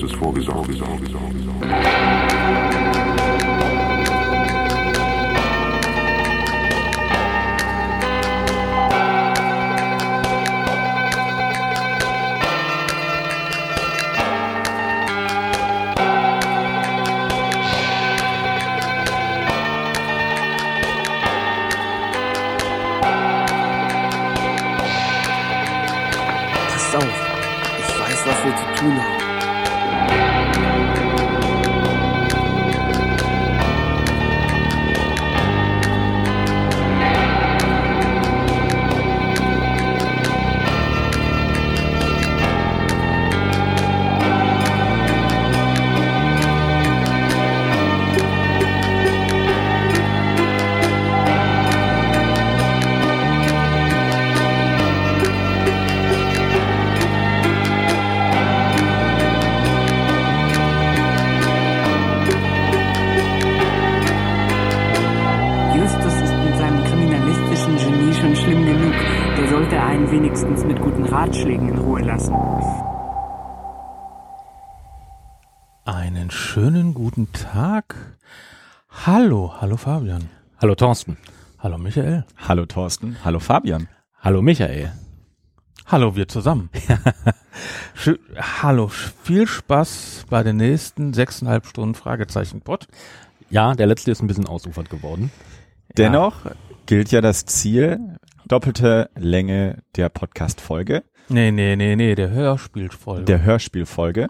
justice for his own. His own, his own, his own. Fabian. Hallo Thorsten. Hallo Michael. Hallo Thorsten. Hallo Fabian. Hallo Michael. Hallo wir zusammen. Hallo, viel Spaß bei den nächsten sechseinhalb Stunden Fragezeichen Pod. Ja, der letzte ist ein bisschen ausufert geworden. Dennoch gilt ja das Ziel, doppelte Länge der Podcast-Folge, Nee, nee, nee, nee, der Hörspielfolge. der Hörspielfolge.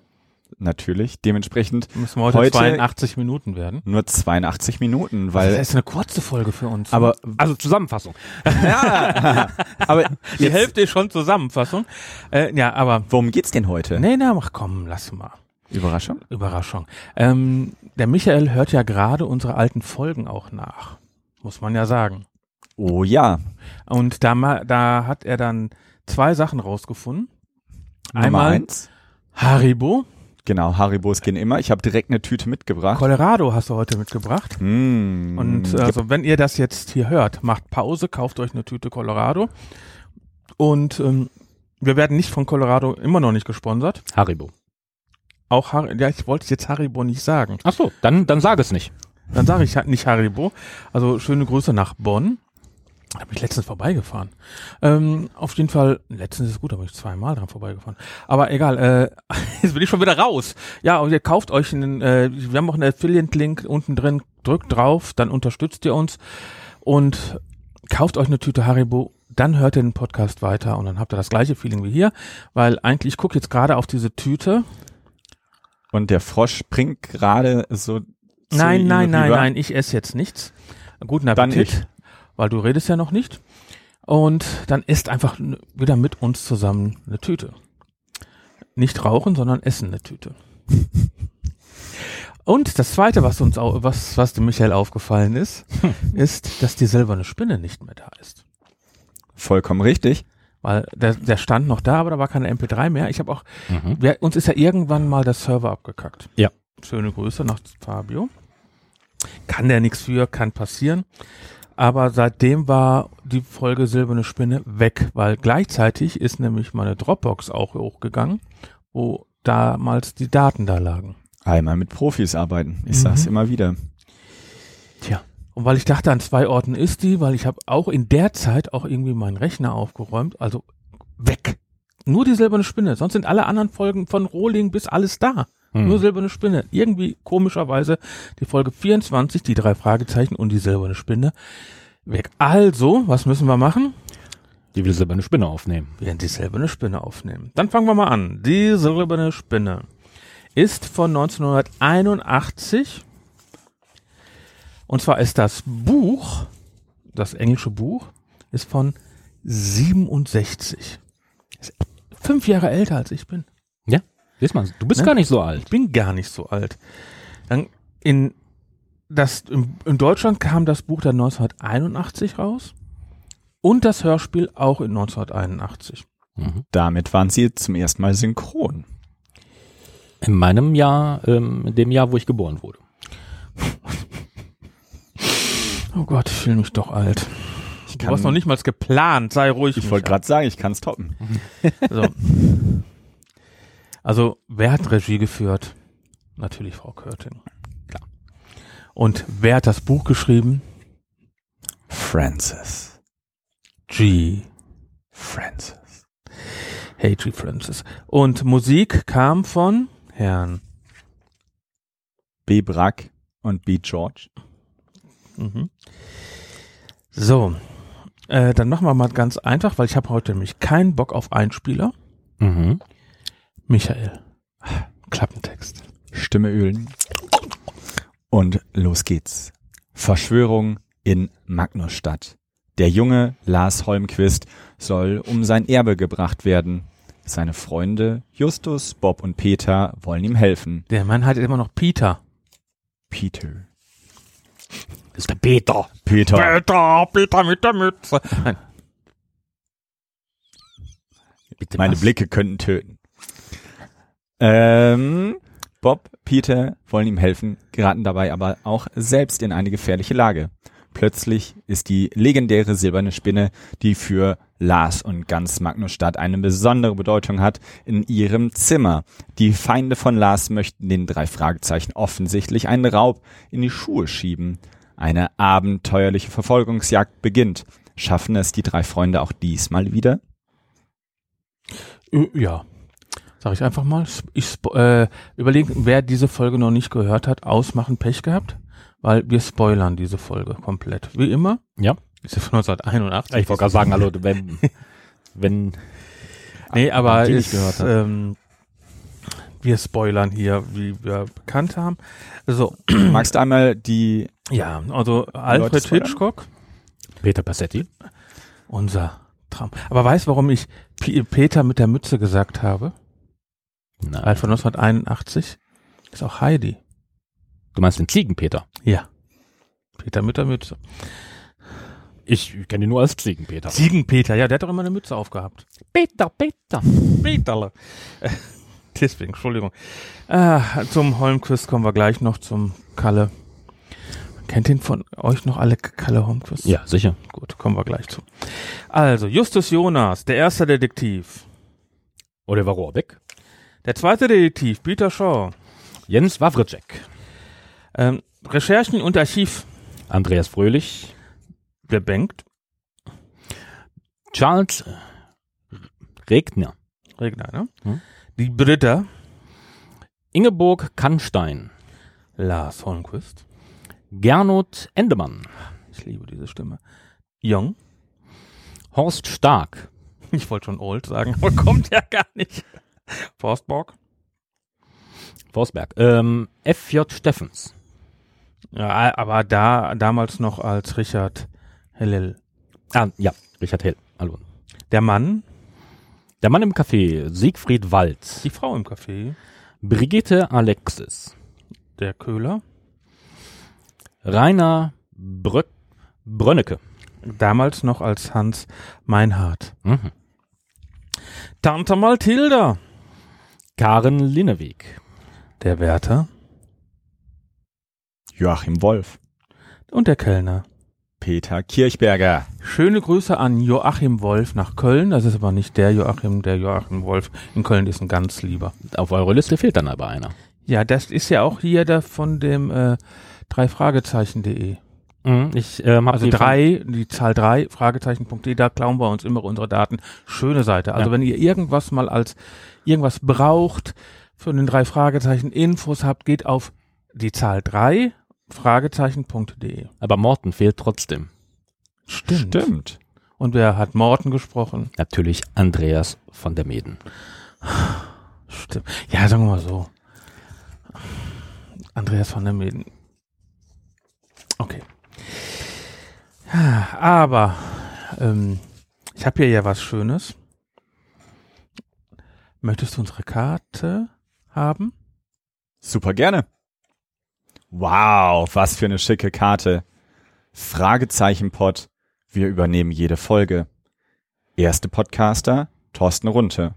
Natürlich. Dementsprechend Müssen wir heute, heute 82 Minuten werden. nur 82 Minuten, Das weil, ist eine kurze Folge für uns. aber, Also Zusammenfassung. aber die jetzt, Hälfte ist schon Zusammenfassung. Äh, ja, aber worum geht's denn heute? nee, na, mach komm, lass mal. Überraschung? Überraschung. Ähm, der Michael hört ja gerade unsere alten Folgen auch nach. Muss man ja sagen. Oh ja. Und da, da hat er dann zwei Sachen rausgefunden. Nummer Einmal eins. Haribo. Genau, Haribos gehen immer. Ich habe direkt eine Tüte mitgebracht. Colorado hast du heute mitgebracht. Mm, Und äh, also wenn ihr das jetzt hier hört, macht Pause, kauft euch eine Tüte Colorado. Und ähm, wir werden nicht von Colorado immer noch nicht gesponsert. Haribo. Auch Har ja, ich wollte jetzt Haribo nicht sagen. Ach so, dann, dann sag es nicht. Dann sage ich halt nicht Haribo. Also schöne Grüße nach Bonn. Da bin ich letztens vorbeigefahren. Ähm, auf jeden Fall, letztens ist gut, da bin ich zweimal dran vorbeigefahren. Aber egal, äh, jetzt bin ich schon wieder raus. Ja, und ihr kauft euch einen, äh, wir haben auch einen Affiliate-Link unten drin, drückt drauf, dann unterstützt ihr uns und kauft euch eine Tüte Haribo, dann hört ihr den Podcast weiter und dann habt ihr das gleiche Feeling wie hier, weil eigentlich, ich gucke jetzt gerade auf diese Tüte. Und der Frosch springt gerade so. Nein, nein, nein, nein, ich esse jetzt nichts. Guten Dann Appetit, ich. Weil du redest ja noch nicht. Und dann isst einfach wieder mit uns zusammen eine Tüte. Nicht rauchen, sondern essen eine Tüte. Und das zweite, was uns was, was dem Michael aufgefallen ist, ist, dass die silberne Spinne nicht mehr da ist. Vollkommen richtig. Weil der, der stand noch da, aber da war keine MP3 mehr. Ich habe auch, Mhm. wir, uns ist ja irgendwann mal der Server abgekackt. Ja. Schöne Grüße nach Fabio. Kann der nichts für, kann passieren. Aber seitdem war die Folge Silberne Spinne weg, weil gleichzeitig ist nämlich meine Dropbox auch hochgegangen, wo damals die Daten da lagen. Einmal mit Profis arbeiten. Ich Mhm. sag's immer wieder. Tja. Und weil ich dachte, an zwei Orten ist die, weil ich habe auch in der Zeit auch irgendwie meinen Rechner aufgeräumt, also weg. Nur die silberne Spinne, sonst sind alle anderen Folgen von Rohling bis alles da. Hm. Nur silberne Spinne. Irgendwie komischerweise die Folge 24, die drei Fragezeichen und die silberne Spinne weg. Also, was müssen wir machen? Die will silberne Spinne aufnehmen. Wir werden die silberne Spinne aufnehmen. Dann fangen wir mal an. Die silberne Spinne ist von 1981. Und zwar ist das Buch, das englische Buch, ist von 67. Ist fünf Jahre älter als ich bin. Siehst mal, du bist Ne? gar nicht so Ich alt. bin gar nicht so alt. Dann in, das, in, in Deutschland kam das Buch dann 1981 raus und das Hörspiel auch in 1981. Mhm. Damit waren sie zum ersten Mal synchron. In meinem Jahr, ähm, in dem Jahr, wo ich geboren wurde. Oh Gott, ich fühle mich doch alt. Ich Du hast noch nicht mal geplant, sei ruhig. Ich wollte gerade sagen, ich kann's toppen. So. Also, wer hat Regie geführt? Natürlich Frau Körting. Klar. Und wer hat das Buch geschrieben? Francis. G. Francis. Hey, G. Francis. Und Musik kam von Herrn. B. Brack und B. George. Mhm. So, äh, dann machen wir mal ganz einfach, weil ich habe heute nämlich keinen Bock auf Einspieler. Mhm. Michael. Klappentext. Stimme ölen. Und los geht's. Verschwörung in Magnusstadt. Der junge Lars Holmquist soll um sein Erbe gebracht werden. Seine Freunde Justus, Bob und Peter wollen ihm helfen. Der Mann hat immer noch Peter. Peter. Das ist der Peter. Peter. Peter, Peter mit der Mütze. Meine was? Blicke könnten töten. Ähm, Bob, Peter wollen ihm helfen, geraten dabei aber auch selbst in eine gefährliche Lage. Plötzlich ist die legendäre silberne Spinne, die für Lars und ganz Magnusstadt eine besondere Bedeutung hat, in ihrem Zimmer. Die Feinde von Lars möchten den drei Fragezeichen offensichtlich einen Raub in die Schuhe schieben. Eine abenteuerliche Verfolgungsjagd beginnt. Schaffen es die drei Freunde auch diesmal wieder? Ja. Sag ich einfach mal. Ich äh, überlegen, wer diese Folge noch nicht gehört hat, ausmachen, Pech gehabt, weil wir spoilern diese Folge komplett. Wie immer. Ja. Ist ja von 1981. Ich wollte gerade sagen, hallo, wenn, wenn, Nee, aber ist, gehört hat. ähm, wir spoilern hier, wie wir bekannt haben. So, Magst du einmal die ja, also Alfred? Hitchcock, Peter Passetti. unser Traum. Aber weißt du, warum ich P Peter mit der Mütze gesagt habe? Nein. Weil von 1981 ist auch Heidi. Du meinst den Ziegenpeter? Ja. Peter mit der Mütze. Ich kenne ihn nur als Ziegenpeter. Ziegenpeter, ja, der hat doch immer eine Mütze aufgehabt. Peter, Peter. Peterle. Deswegen, Entschuldigung. Ah, zum Holmquist kommen wir gleich noch zum Kalle. Kennt ihn von euch noch alle Kalle Holmquist? Ja, sicher. Gut, kommen wir gleich zu. Also, Justus Jonas, der erste Detektiv. Oliver Rohrbeck. Der zweite Detektiv, Peter Shaw. Jens Wawrczyk. Ähm, Recherchen und Archiv, Andreas Fröhlich. der Bengt. Charles Regner. Regner, ne? Hm. Die Britta, Ingeborg Kannstein. Lars Holmquist. Gernot Endemann. Ich liebe diese Stimme. Jung. Horst Stark. Ich wollte schon old sagen, aber kommt ja gar nicht. Forstborg. Forsberg. Ähm, F.J. Steffens. Ja, aber da, damals noch als Richard Hellel. Ah, ja, Richard Hell. Hallo. Der Mann, Der Mann im Café. Siegfried Wald. die Frau im Café, Brigitte Alexis. der Köhler, Rainer Brö Brönnecke. damals noch als Hans Meinhardt. Mhm. Tante Mathilda, Karen Linneweg. der Wärter Joachim Wolf, und der Kellner. Peter Kirchberger. Schöne Grüße an Joachim Wolf nach Köln. Das ist aber nicht der Joachim, der Joachim Wolf in Köln ist ein ganz lieber. Auf eurer Liste fehlt dann aber einer. Ja, das ist ja auch hier der von dem äh, drei Fragezeichen.de. Mhm, ich ähm, Also drei, die Zahl drei, Fragezeichen.de, da klauen wir uns immer unsere Daten. Schöne Seite. Also Ja. wenn ihr irgendwas mal als irgendwas braucht für den drei Fragezeichen Infos habt, geht auf die Zahl drei, Fragezeichen.de. Aber Morten fehlt trotzdem. Stimmt. Stimmt. Und wer hat Morten gesprochen? Natürlich Andreas von der Meden. Stimmt. Ja, sagen wir mal so. Andreas von der Meden. Okay. Ja, Aber ähm, ich habe hier ja was Schönes. Möchtest du unsere Karte haben? Super gerne. Wow, was für eine schicke Karte. Fragezeichenpot. Wir übernehmen jede Folge. Erste Podcaster, Thorsten Runte.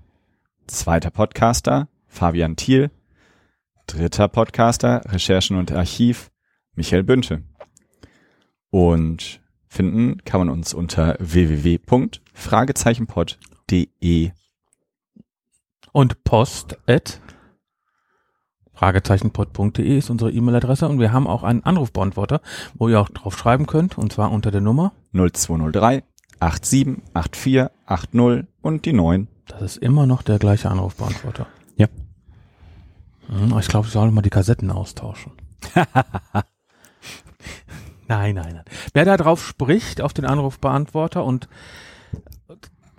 Zweiter Podcaster, Fabian Thiel. Dritter Podcaster, Recherchen und Archiv, Michael Bünte. Und finden kann man uns unter www.fragezeichenpot.de. Und post at fragezeichenpod.de ist unsere E-Mail-Adresse und wir haben auch einen Anrufbeantworter, wo ihr auch drauf schreiben könnt und zwar unter der Nummer. 0203 8784 80 und die 9. Das ist immer noch der gleiche Anrufbeantworter. Ja. Hm, Ich glaube, ich soll mal die Kassetten austauschen. nein, nein, nein. Wer da drauf spricht, auf den Anrufbeantworter und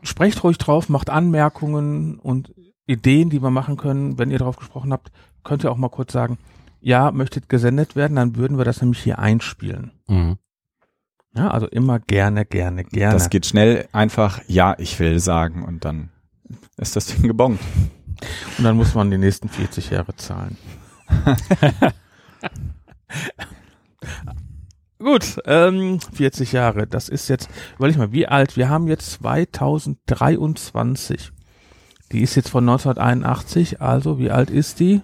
sprecht ruhig drauf, macht Anmerkungen und Ideen, die wir machen können. Wenn ihr drauf gesprochen habt, könnt ihr auch mal kurz sagen, ja, möchtet gesendet werden, dann würden wir das nämlich hier einspielen. Mhm. Ja, also immer gerne, gerne, gerne. Das geht schnell einfach, ja, ich will sagen und dann ist das Ding gebongt. Und dann muss man die nächsten 40 Jahre zahlen. Gut, ähm, 40 Jahre. Das ist jetzt, überleg mal, wie alt? Wir haben jetzt 2023. Die ist jetzt von 1981, also wie alt ist die?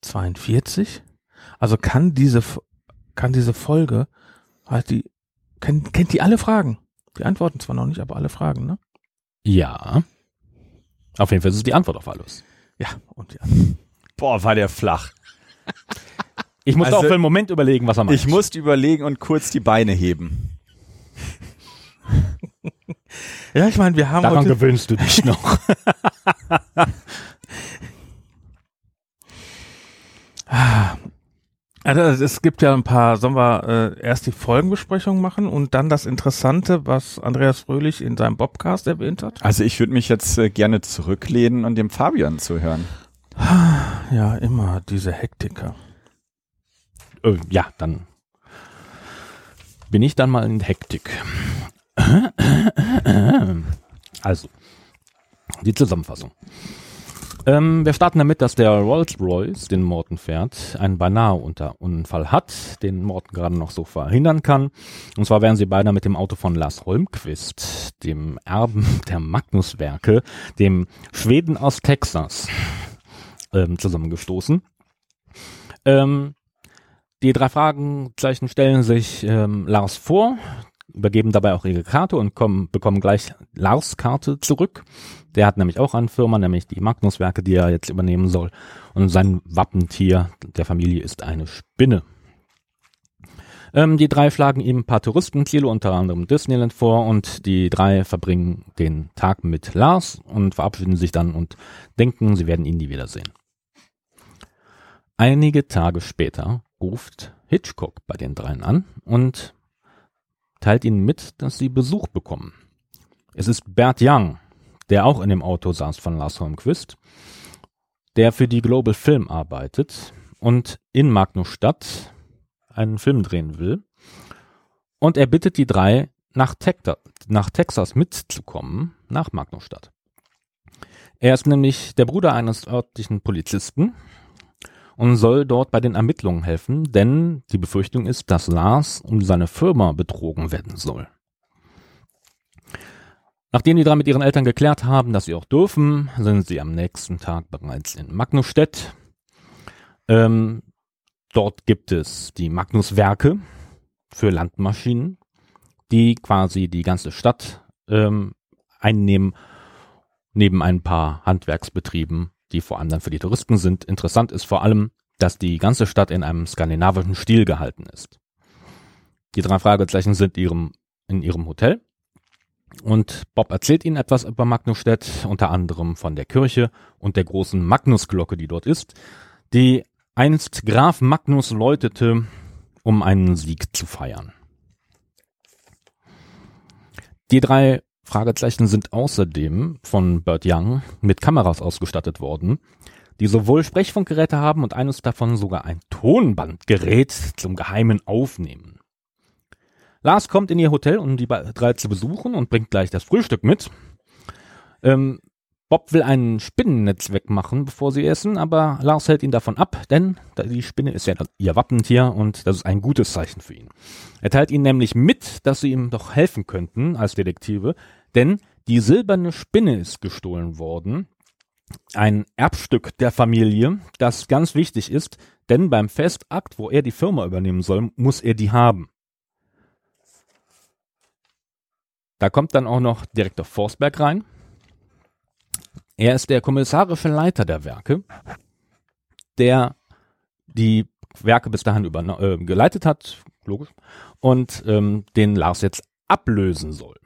42. Also kann diese, kann diese Folge, halt die, kennt, kennt die alle Fragen? Die antworten zwar noch nicht, aber alle Fragen, ne? Ja. Auf jeden Fall ist es die Antwort auf alles. Ja, und ja. Boah, war der flach. Ich musste Also, auch für einen Moment überlegen, was er meint. Ich musste überlegen und kurz die Beine heben. Ja, ich meine, wir haben Daran gewöhnst du dich noch. Also es gibt ja ein paar, sollen wir äh, erst die Folgenbesprechung machen und dann das Interessante, was Andreas Fröhlich in seinem Bobcast erwähnt hat? Also ich würde mich jetzt äh, gerne zurücklehnen und dem Fabian zuhören. Ja, immer diese Hektiker. äh, ja, dann bin ich dann mal in Hektik. Also, die Zusammenfassung. Ähm, wir starten damit, dass der Rolls-Royce, den Morton fährt, einen beinahe unter Unfall hat, den Morton gerade noch so verhindern kann. Und zwar wären sie beinahe mit dem Auto von Lars Holmquist, dem Erben der Magnus-Werke, dem Schweden aus Texas, ähm, zusammengestoßen. Ähm, die drei Fragenzeichen stellen sich ähm, Lars vor, übergeben dabei auch ihre Karte und kommen, bekommen gleich Lars Karte zurück. Der hat nämlich auch eine Firma, nämlich die Magnuswerke, die er jetzt übernehmen soll. Und sein Wappentier der Familie ist eine Spinne. Ähm, die drei schlagen ihm ein paar Touristenziele, unter anderem Disneyland vor und die drei verbringen den Tag mit Lars und verabschieden sich dann und denken, sie werden ihn nie wiedersehen. Einige Tage später ruft Hitchcock bei den dreien an und teilt ihnen mit, dass sie Besuch bekommen. Es ist Bert Young, der auch in dem Auto saß von Lars Holmquist, der für die Global Film arbeitet und in Magnusstadt einen Film drehen will. Und er bittet die drei, nach, Tekta nach Texas mitzukommen, nach Magnusstadt. Er ist nämlich der Bruder eines örtlichen Polizisten und soll dort bei den Ermittlungen helfen, denn die Befürchtung ist, dass Lars um seine Firma betrogen werden soll. Nachdem die drei mit ihren Eltern geklärt haben, dass sie auch dürfen, sind sie am nächsten Tag bereits in Magnusstedt. Ähm, dort gibt es die Magnuswerke für Landmaschinen, die quasi die ganze Stadt ähm, einnehmen, neben ein paar Handwerksbetrieben, die vor allem dann für die Touristen sind. Interessant ist vor allem, dass die ganze Stadt in einem skandinavischen Stil gehalten ist. Die drei Fragezeichen sind ihrem, in ihrem Hotel und Bob erzählt ihnen etwas über Magnusstedt, unter anderem von der Kirche und der großen Magnusglocke, die dort ist, die einst Graf Magnus läutete, um einen Sieg zu feiern. Die drei Fragezeichen sind außerdem von Bert Young mit Kameras ausgestattet worden, die sowohl Sprechfunkgeräte haben und eines davon sogar ein Tonbandgerät zum geheimen Aufnehmen. Lars kommt in ihr Hotel, um die drei zu besuchen und bringt gleich das Frühstück mit. Ähm, Bob will ein Spinnennetz wegmachen, bevor sie essen, aber Lars hält ihn davon ab, denn die Spinne ist ja ihr Wappentier und das ist ein gutes Zeichen für ihn. Er teilt ihnen nämlich mit, dass sie ihm doch helfen könnten als Detektive, denn die silberne Spinne ist gestohlen worden. Ein Erbstück der Familie, das ganz wichtig ist, denn beim Festakt, wo er die Firma übernehmen soll, muss er die haben. Da kommt dann auch noch Direktor Forsberg rein. Er ist der kommissarische Leiter der Werke, der die Werke bis dahin äh, geleitet hat, logisch, und ähm, den Lars jetzt ablösen soll.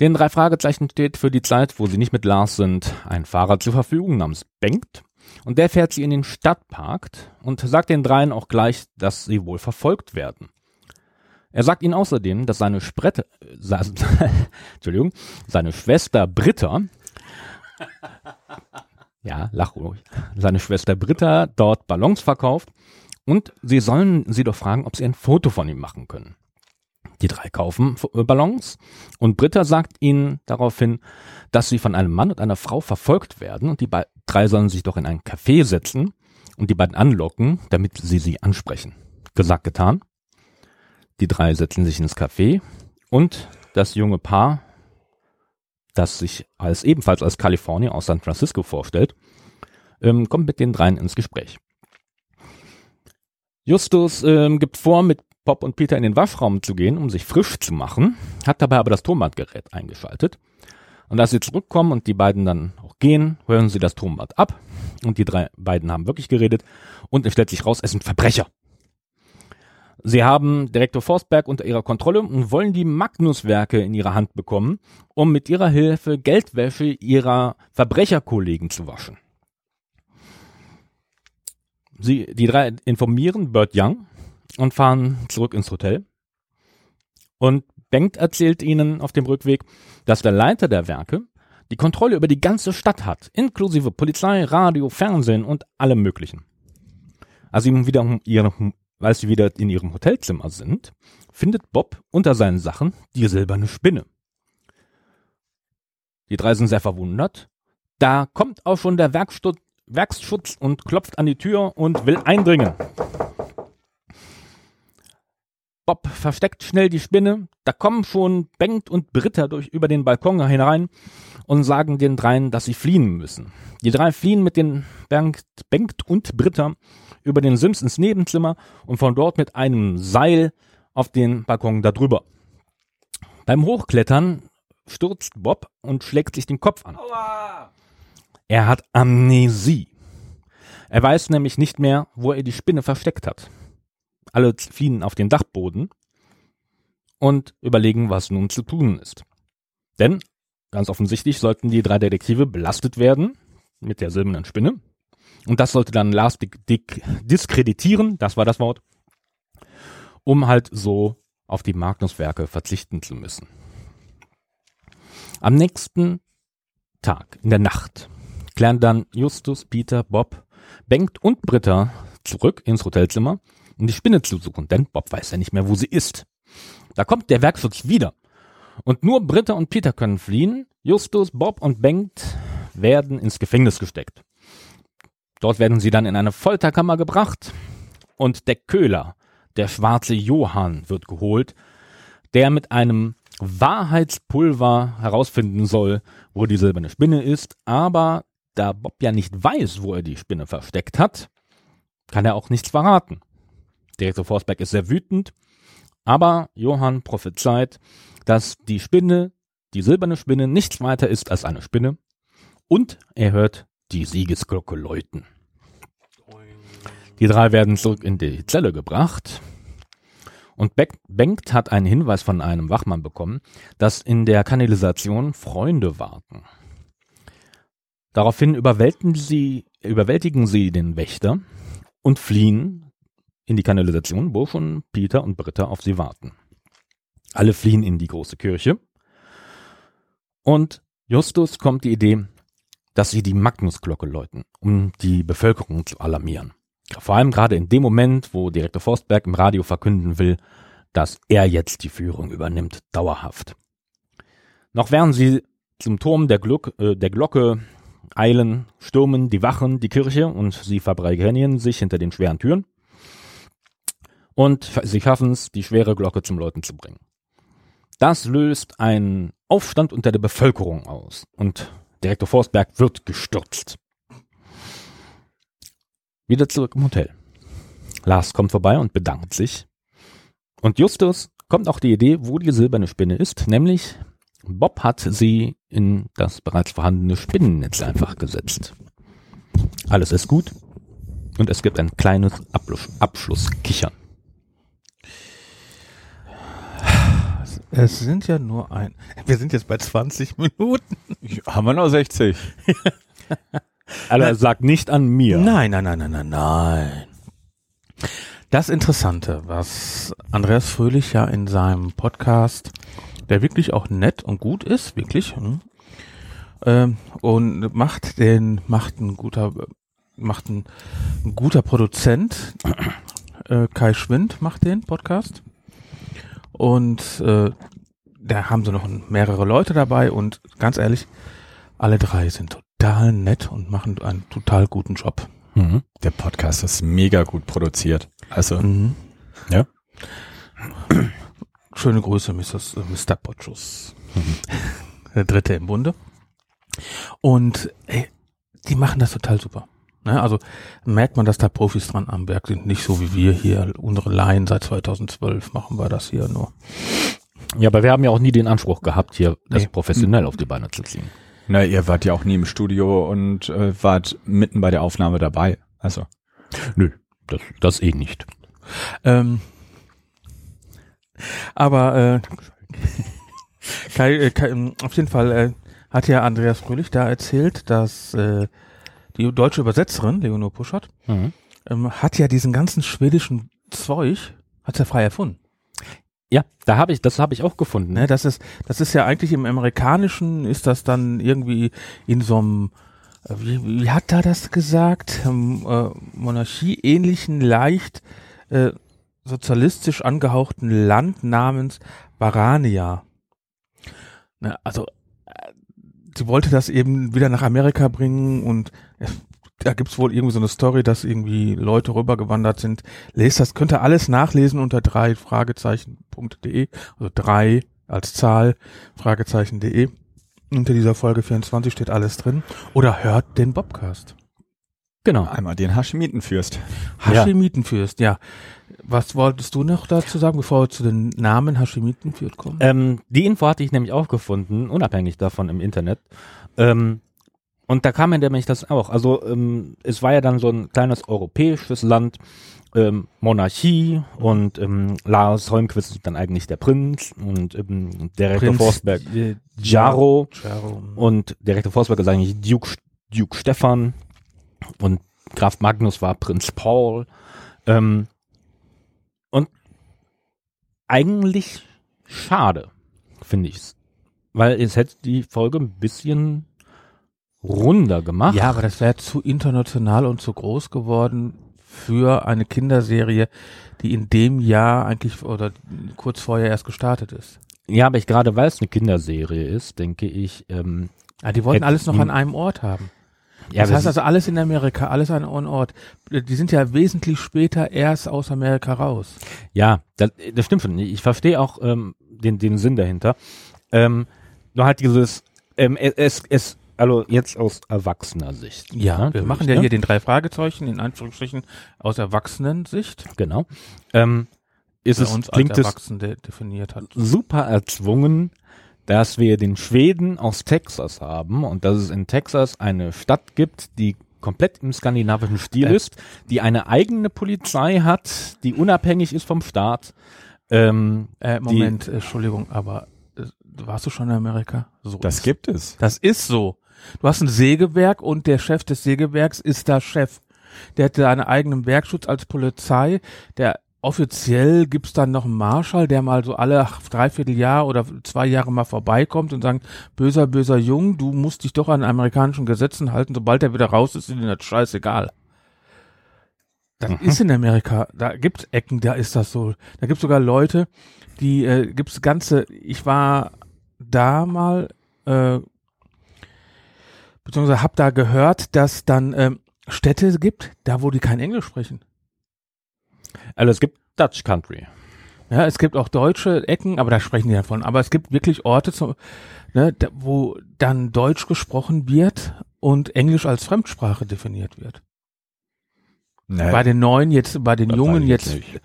Den drei Fragezeichen steht für die Zeit, wo sie nicht mit Lars sind, ein Fahrer zur Verfügung namens Bengt. Und der fährt sie in den Stadtpark und sagt den dreien auch gleich, dass sie wohl verfolgt werden. Er sagt ihnen außerdem, dass seine Sprette, äh, seine Schwester Britta, ja, lach ruhig, seine Schwester Britta dort Ballons verkauft und sie sollen sie doch fragen, ob sie ein Foto von ihm machen können. Die drei kaufen äh, Ballons und Britta sagt ihnen daraufhin, dass sie von einem Mann und einer Frau verfolgt werden und die drei sollen sich doch in ein Café setzen und die beiden anlocken, damit sie sie ansprechen. Gesagt, getan. Die drei setzen sich ins Café und das junge Paar, das sich als ebenfalls als Kalifornier aus San Francisco vorstellt, ähm, kommt mit den dreien ins Gespräch. Justus ähm, gibt vor, mit Bob und Peter in den Waschraum zu gehen, um sich frisch zu machen, hat dabei aber das Tonbandgerät eingeschaltet. Und als sie zurückkommen und die beiden dann auch gehen, hören sie das Tonband ab. Und die drei beiden haben wirklich geredet. Und es stellt sich raus, es sind Verbrecher. Sie haben Direktor Forsberg unter ihrer Kontrolle und wollen die Magnuswerke in ihre Hand bekommen, um mit ihrer Hilfe Geldwäsche ihrer Verbrecherkollegen zu waschen. Sie, die drei informieren Bert Young, und fahren zurück ins Hotel. Und Bengt erzählt ihnen auf dem Rückweg, dass der Leiter der Werke die Kontrolle über die ganze Stadt hat, inklusive Polizei, Radio, Fernsehen und allem Möglichen. Als, sie wieder ihre, als sie wieder in ihrem Hotelzimmer sind, findet Bob unter seinen Sachen die silberne Spinne. Die drei sind sehr verwundert. Da kommt auch schon der Werkschutz und klopft an die Tür und will eindringen. Bob versteckt schnell die Spinne. Da kommen schon Bengt und Britta durch über den Balkon hinein und sagen den dreien, dass sie fliehen müssen. Die drei fliehen mit den Bengt, Bengt und Britta über den Sims ins Nebenzimmer und von dort mit einem Seil auf den Balkon darüber. Beim Hochklettern stürzt Bob und schlägt sich den Kopf an. Er hat Amnesie. Er weiß nämlich nicht mehr, wo er die Spinne versteckt hat. Alle fliehen auf den Dachboden und überlegen, was nun zu tun ist. Denn ganz offensichtlich sollten die drei Detektive belastet werden mit der silbernen Spinne. Und das sollte dann Lars diskreditieren, das war das Wort, um halt so auf die Magnuswerke verzichten zu müssen. Am nächsten Tag, in der Nacht, klären dann Justus, Peter, Bob, Bengt und Britta zurück ins Hotelzimmer um die Spinne zu suchen, denn Bob weiß ja nicht mehr, wo sie ist. Da kommt der Werkschutz wieder. Und nur Britta und Peter können fliehen. Justus, Bob und Bengt werden ins Gefängnis gesteckt. Dort werden sie dann in eine Folterkammer gebracht und der Köhler, der schwarze Johann, wird geholt, der mit einem Wahrheitspulver herausfinden soll, wo die silberne Spinne ist, aber da Bob ja nicht weiß, wo er die Spinne versteckt hat, kann er auch nichts verraten. Direktor Forsberg ist sehr wütend, aber Johann prophezeit, dass die Spinne, die silberne Spinne, nichts weiter ist als eine Spinne und er hört die Siegesglocke läuten. Die drei werden zurück in die Zelle gebracht und Bengt hat einen Hinweis von einem Wachmann bekommen, dass in der Kanalisation Freunde warten. Daraufhin überwältigen sie, überwältigen sie den Wächter und fliehen in die Kanalisation, wo schon Peter und Britta auf sie warten. Alle fliehen in die große Kirche. Und Justus kommt die Idee, dass sie die Magnusglocke läuten, um die Bevölkerung zu alarmieren. Vor allem gerade in dem Moment, wo Direktor Forstberg im Radio verkünden will, dass er jetzt die Führung übernimmt, dauerhaft. Noch während sie zum Turm der, Gluck, äh, der Glocke eilen, stürmen die Wachen die Kirche und sie verbrennen sich hinter den schweren Türen und sie schaffen es, die schwere Glocke zum Läuten zu bringen. Das löst einen Aufstand unter der Bevölkerung aus und Direktor Forstberg wird gestürzt. Wieder zurück im Hotel. Lars kommt vorbei und bedankt sich. Und Justus kommt auch die Idee, wo die silberne Spinne ist, nämlich Bob hat sie in das bereits vorhandene Spinnennetz einfach gesetzt. Alles ist gut und es gibt ein kleines Abschluss, Abschlusskichern. Es sind ja nur ein. Wir sind jetzt bei 20 Minuten. Haben wir noch 60? Also sag nicht an mir. Nein, nein, nein, nein, nein, nein. Das Interessante, was Andreas Fröhlich ja in seinem Podcast, der wirklich auch nett und gut ist, wirklich, hm, ähm, und macht den, macht ein guter, macht ein, ein guter Produzent, äh, Kai Schwind macht den Podcast. Und äh, da haben sie noch mehrere Leute dabei und ganz ehrlich, alle drei sind total nett und machen einen total guten Job. Mhm. Der Podcast ist mega gut produziert. Also, Mhm. ja. Schöne Grüße, Mrs., Mr. Potschus. Der dritte im Bunde. Und ey, die machen das total super. Ne? Also merkt man, dass da Profis dran am Werk sind. Nicht so wie wir hier, unsere Laien seit 2012 machen wir das hier nur. Ja, aber wir haben ja auch nie den Anspruch gehabt, hier das Nee. professionell auf die Beine zu ziehen. Na, ihr wart ja auch nie im Studio und äh, wart mitten bei der Aufnahme dabei. Also, Nö, das, das eh nicht. Ähm, aber äh, Kai, äh, Kai, ähm, auf jeden Fall äh, hat ja Andreas Fröhlich da erzählt, dass äh, die deutsche Übersetzerin, Leonor Puschert, Mhm. ähm, hat ja diesen ganzen schwedischen Zeug, hat ja frei erfunden. Ja, da habe ich, das habe ich auch gefunden. Ne, das ist, das ist ja eigentlich im Amerikanischen ist das dann irgendwie in so einem, äh, wie, wie hat er das gesagt, ähm, äh, Monarchie-ähnlichen, leicht äh, sozialistisch angehauchten Land namens Barania. Ne, also äh, sie wollte das eben wieder nach Amerika bringen und da gibt's wohl irgendwie so eine Story, dass irgendwie Leute rübergewandert sind. Lest das, könnt ihr alles nachlesen unter drei Fragezeichen.de, also drei als Zahl, Fragezeichen.de. Unter dieser Folge 24 steht alles drin. Oder hört den Bobcast. Genau. einmal den Haschimitenfürst. Hashimitenfürst, ja. Was wolltest du noch dazu sagen, bevor wir zu den Namen Hashimitenfürst kommen? Ähm, die Info hatte ich nämlich auch gefunden, unabhängig davon im Internet. Ähm, und da kam mir nämlich das auch. Also ähm, es war ja dann so ein kleines europäisches Land, ähm, Monarchie und ähm, Lars Holmquist ist dann eigentlich der Prinz und ähm, der Rektor Prinz Forsberg äh, Jaro Jaro. und der Rektor Forsberg ist eigentlich Duke, Duke Stefan und Graf Magnus war Prinz Paul. Ähm, und eigentlich schade, finde ich's. Weil es hätte die Folge ein bisschen runder gemacht. Ja, aber das wäre zu international und zu groß geworden für eine Kinderserie, die in dem Jahr eigentlich oder kurz vorher erst gestartet ist. ja, aber ich gerade weil es eine Kinderserie ist, denke ich, ähm, Ja, die wollten Hätten alles noch an einem Ort haben. ja, das heißt also alles in Amerika, alles an einem Ort. Die sind ja wesentlich später erst aus Amerika raus. Ja, das, das stimmt schon. Ich verstehe auch ähm, den, den Sinn dahinter. Ähm, nur halt dieses, ähm, es, es, also jetzt aus erwachsener Sicht. Ja, wir machen ja ne? hier den drei Fragezeichen in Anführungsstrichen aus Erwachsenensicht, Genau. Ähm, ist es, uns klingt als es definiert hat. super erzwungen, dass wir den Schweden aus Texas haben und dass es in Texas eine Stadt gibt, die komplett im skandinavischen Stil Äh. ist, die eine eigene Polizei hat, die unabhängig ist vom Staat. Ähm, Äh, Moment, äh, Entschuldigung, aber äh, warst du schon in Amerika? So Das ist- gibt es. Das ist so. Du hast ein Sägewerk und der Chef des Sägewerks ist da Chef. Der hat seinen eigenen Werkschutz als Polizei. Der offiziell gibt's dann noch einen Marschall, der mal so alle dreiviertel Jahr oder zwei Jahre mal vorbeikommt und sagt, böser, böser Jung, du musst dich doch an amerikanischen Gesetzen halten. Sobald er wieder raus ist, ist ihm das scheißegal. Das ist in Amerika, da gibt's Ecken, da ist das so. Da gibt's sogar Leute, die äh, gibt's ganze, ich war da mal, äh, beziehungsweise hab da gehört, dass dann ähm, Städte gibt, da wo die kein Englisch sprechen. also es gibt Dutch Country. Ja, es gibt auch deutsche Ecken, aber da sprechen die davon. Aber es gibt wirklich Orte, zum, ne, da, wo dann Deutsch gesprochen wird und Englisch als Fremdsprache definiert wird. Nee, Bei den Neuen jetzt, bei den Das Jungen jetzt, nicht.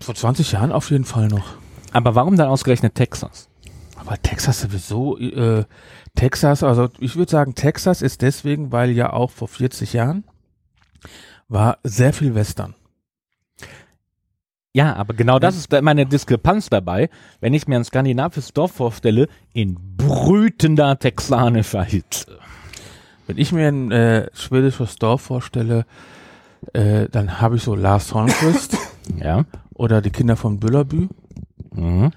vor 20 Jahren auf jeden Fall noch. Aber warum dann ausgerechnet Texas? Aber Texas sowieso, äh, Texas, also ich würde sagen, Texas ist deswegen, weil ja auch vor 40 Jahren war sehr viel Western. Ja, aber genau das ist meine Diskrepanz dabei, wenn ich mir ein skandinavisches Dorf vorstelle, in brütender texanischer Hitze. Wenn ich mir ein äh, schwedisches Dorf vorstelle, äh, dann habe ich so Lars Holmqvist Ja. oder die Kinder von Büllerbü, Mhm.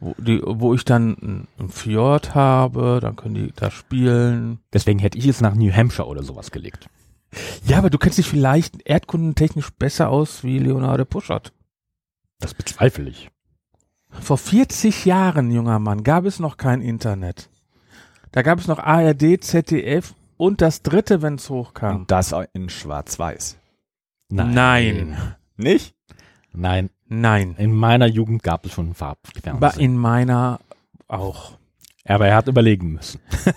Wo, die, wo ich dann ein- Fjord habe, dann können die da spielen. Deswegen hätte ich es nach New Hampshire oder sowas gelegt. Ja, aber du kennst dich vielleicht erdkundentechnisch besser aus wie Leonardo Puschert. Das bezweifle ich. Vor 40 Jahren, junger Mann, gab es noch kein Internet. Da gab es noch ARD, ZDF und das dritte, wenn es hochkam. Und das in schwarz-weiß. Nein. Nicht? Nein. Nein. In meiner Jugend gab es schon Aber Farbfernsehen. in meiner auch. Aber er hat überlegen müssen.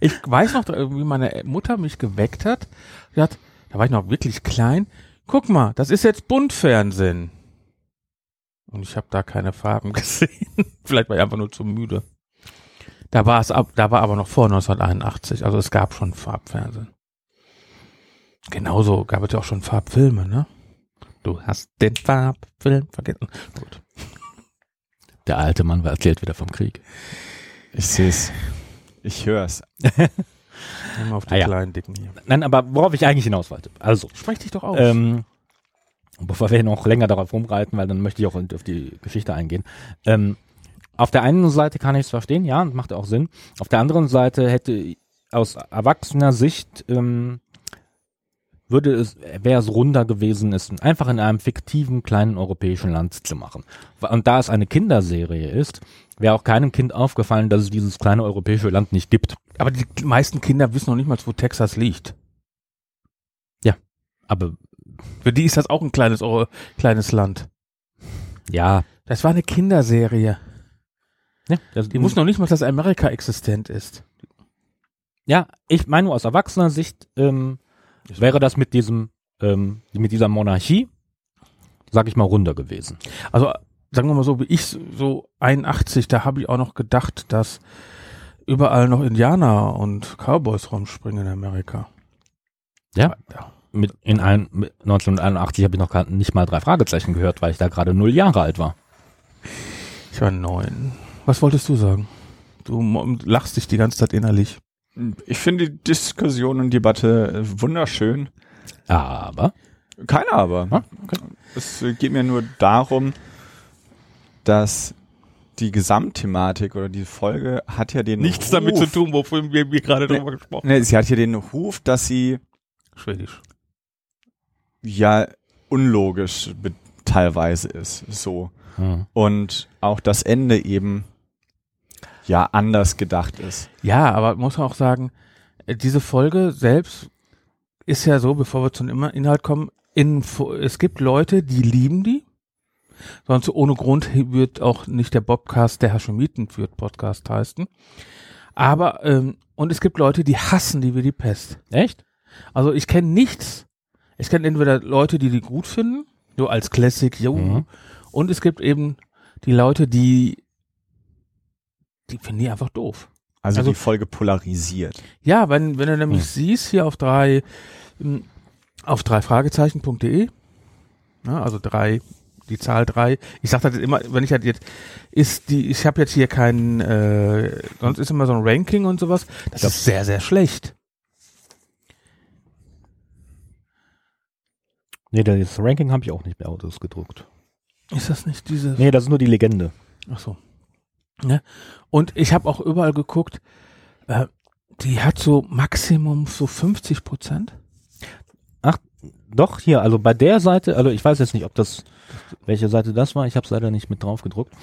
Ich weiß noch, wie meine Mutter mich geweckt hat. Sie hat, da war ich noch wirklich klein. Guck mal, das ist jetzt Buntfernsehen. Und ich habe da keine Farben gesehen. Vielleicht war ich einfach nur zu müde. Da war es ab, da war aber noch vor 1981. Also es gab schon Farbfernsehen. Genauso gab es ja auch schon Farbfilme, ne? Du hast den Farbfilm vergessen. Gut. Der alte Mann war erzählt wieder vom Krieg. Ich sehe es. Ich höre es. Wir auf die Ah ja. kleinen Dicken hier. Nein, aber worauf ich eigentlich hinaus wollte. Also, Sprech dich doch aus. ähm, bevor wir noch länger darauf rumreiten, weil dann möchte ich auch auf die Geschichte eingehen. Ähm, auf der einen Seite kann ich es verstehen, ja, macht auch Sinn. Auf der anderen Seite hätte aus erwachsener Sicht ähm, würde es, wäre es runder gewesen, es einfach in einem fiktiven kleinen europäischen Land zu machen. Und da es eine Kinderserie ist, wäre auch keinem Kind aufgefallen, dass es dieses kleine europäische Land nicht gibt. aber die meisten Kinder wissen noch nicht mal, wo Texas liegt. Aber Für die ist das auch ein kleines, Euro- kleines Land. ja, Das war eine Kinderserie. ja das, Die wussten noch nicht mal, dass Amerika existent ist. Ja, ich meine nur aus erwachsener Sicht ähm, wäre das mit diesem ähm, mit dieser Monarchie, sag ich mal, runder gewesen. Also sagen wir mal so, wie ich so 81, da habe ich auch noch gedacht, dass überall noch Indianer und Cowboys rumspringen in Amerika. Ja. ja. Mit in ein, mit 1981 habe ich noch gar nicht mal drei Fragezeichen gehört, weil ich da gerade null Jahre alt war. Ich war neun. Was wolltest du sagen? Du lachst dich die ganze Zeit innerlich. Ich finde die Diskussion und Debatte äh, wunderschön. Aber Keine aber. Ah, Es äh, geht mir nur darum, dass die Gesamtthematik oder die Folge hat ja den Nichts Ruf, damit zu tun, wofür wir, wir gerade drüber gesprochen Ne, sie hat ja den Ruf, dass sie haben. Schwedisch. ja unlogisch teilweise ist. So. hm. Und auch das Ende eben ja anders gedacht ist. Ja, aber muss man auch sagen, äh, diese Folge selbst ist ja so, bevor wir zum Immer- Inhalt kommen, in, es gibt Leute, die lieben die. Sonst ohne Grund wird auch nicht der Bobcast der Hashemiten führt Podcast heißen. Aber, ähm, und es gibt Leute, die hassen die wie die Pest. echt? Also ich kenne nichts. Ich kenne entweder Leute, die die gut finden, so als Classic, jo. Mhm. Und es gibt eben die Leute, die, die finden die einfach doof. Also, Also- die Folge polarisiert. Ja, wenn, wenn du nämlich Hm. siehst, hier auf drei, ähm, auf drei Fragezeichen.de, ne, also drei, die Zahl drei, ich sag das immer, wenn ich halt jetzt, ist die, ich habe jetzt hier keinen, äh, sonst ist immer so ein Ranking und sowas, das ist sehr, sehr schlecht. Nee, das Ranking habe ich auch nicht mehr ausgedruckt. Ist das nicht diese, Nee, das ist nur die Legende. ach so. Ne? Und ich habe auch überall geguckt, äh, die hat so Maximum so 50 Prozent. Doch, hier, also bei der Seite, also ich weiß jetzt nicht, ob das, welche Seite das war, ich habe es leider nicht mit drauf gedruckt,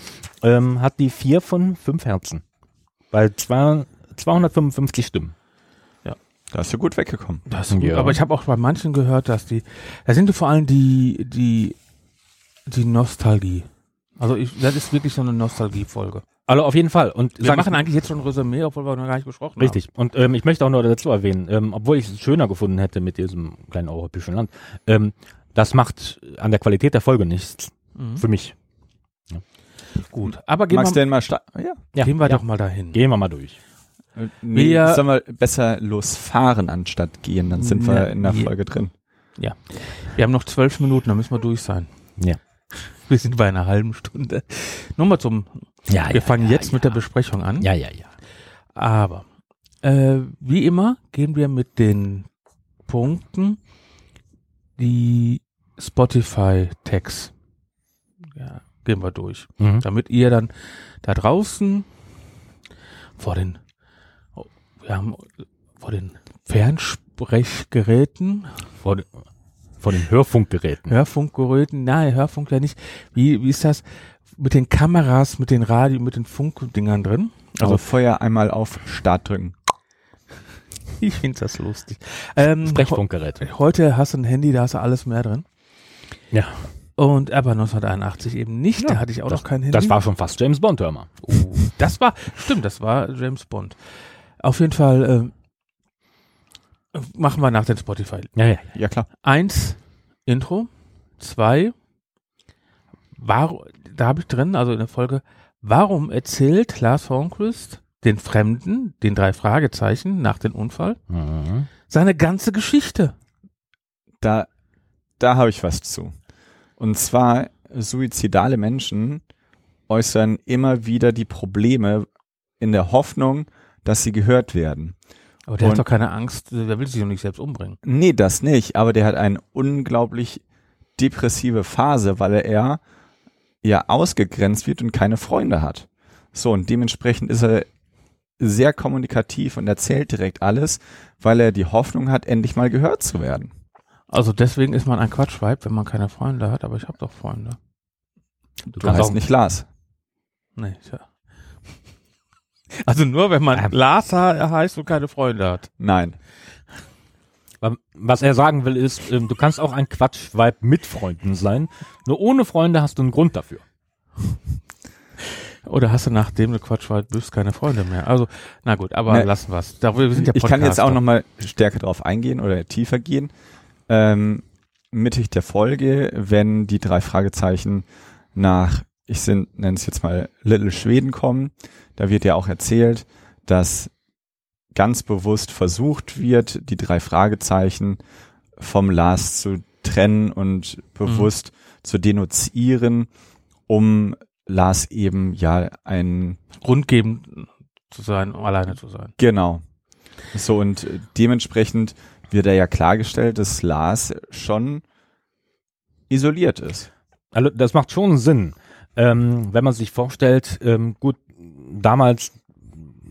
ähm, hat die vier von fünf Herzen. Bei zwei, 255 Stimmen. Da ist du gut weggekommen. Das ist gut, Ja. aber ich habe auch bei manchen gehört, dass die, da sind vor allem die, die, die Nostalgie. Also ich, das ist wirklich so eine Nostalgie-Folge. Also auf jeden Fall. Und Wir machen eigentlich jetzt schon ein Resümee, obwohl wir noch gar nicht besprochen Richtig. Und ähm, ich möchte auch noch dazu erwähnen, ähm, obwohl ich es schöner gefunden hätte mit diesem kleinen europäischen Land, ähm, das macht an der Qualität der Folge nichts. haben. Mhm. Für mich. Gut, aber gehen Magst du wir, denn mal starten? Ja. Ja, gehen wir ja. doch mal dahin. Gehen wir mal durch. Nee, Wir- sollen wir besser losfahren anstatt gehen, dann sind wir Ja, in der Folge drin. Wir haben noch zwölf Minuten, dann müssen wir durch sein. Ja. Wir sind bei einer halben Stunde. Nur mal zum, Ja, wir fangen jetzt mit der Besprechung an. Ja, ja, ja. Aber äh, wie immer gehen wir mit den Punkten die Spotify-Tags. Ja, gehen wir durch. Mhm. Damit ihr dann da draußen vor den, oh, wir haben vor den Fernsprechgeräten, Vor, den- vor den Hörfunkgeräten. Hörfunkgeräten, nein, Hörfunk ja nicht. Wie, wie ist das mit den Kameras, mit den Radio, mit den Funkdingern drin? Also Feuer einmal auf Start drücken. Ich finde das lustig. Ähm, Sprechfunkgeräte. Heute hast du ein Handy, da hast du alles mehr drin. Ja. Und aber 1981 eben nicht. Ja, da hatte ich auch das, noch kein Handy. Das war schon fast James Bond, hör mal. Oh, das war, stimmt, das war James Bond. Auf jeden Fall äh, machen wir nach den Spotify. Ja, ja. Ja klar. Eins, Intro. Zwei, war, da habe ich drin, also in der Folge, warum erzählt Lars Hornquist den Fremden, den drei Fragezeichen nach dem Unfall, Mhm. seine ganze Geschichte? Da, da habe ich was zu. Und zwar suizidale Menschen äußern immer wieder die Probleme in der Hoffnung, dass sie gehört werden. Aber der hat Und- doch keine Angst, der will sich doch nicht selbst umbringen. Nee, das nicht, aber der hat eine unglaublich depressive Phase, weil er ja ausgegrenzt wird und keine Freunde hat. So, und dementsprechend ist er sehr kommunikativ und erzählt direkt alles, weil er die Hoffnung hat, endlich mal gehört zu werden. Also deswegen ist man ein Quatschweib, wenn man keine Freunde hat, aber ich habe doch Freunde. Du, Du heißt nicht Lars. Nee, tja. Also nur wenn man Lars he- heißt und keine Freunde hat. Nein. Was er sagen will, ist, ähm, du kannst auch ein Quatschweib mit Freunden sein. Nur ohne Freunde hast du einen Grund dafür. Oder hast du nachdem du Quatschweib bist keine Freunde mehr? Also, na gut, aber Nee. lassen wir's. Da, wir sind ja ich kann jetzt auch Podcaster. noch mal stärker drauf eingehen oder tiefer gehen. Ähm, mittig der Folge, wenn die drei Fragezeichen nach, ich nenne es jetzt mal Little Schweden kommen, da wird ja auch erzählt, dass ganz bewusst versucht wird, die drei Fragezeichen vom Lars zu trennen und bewusst zu denunzieren, um Lars eben ja ein grundgebend zu sein, um alleine zu sein. Genau. So, und dementsprechend wird er ja klargestellt, dass Lars schon isoliert ist. Also das macht schon Sinn. Ähm, wenn man sich vorstellt, ähm, gut, damals,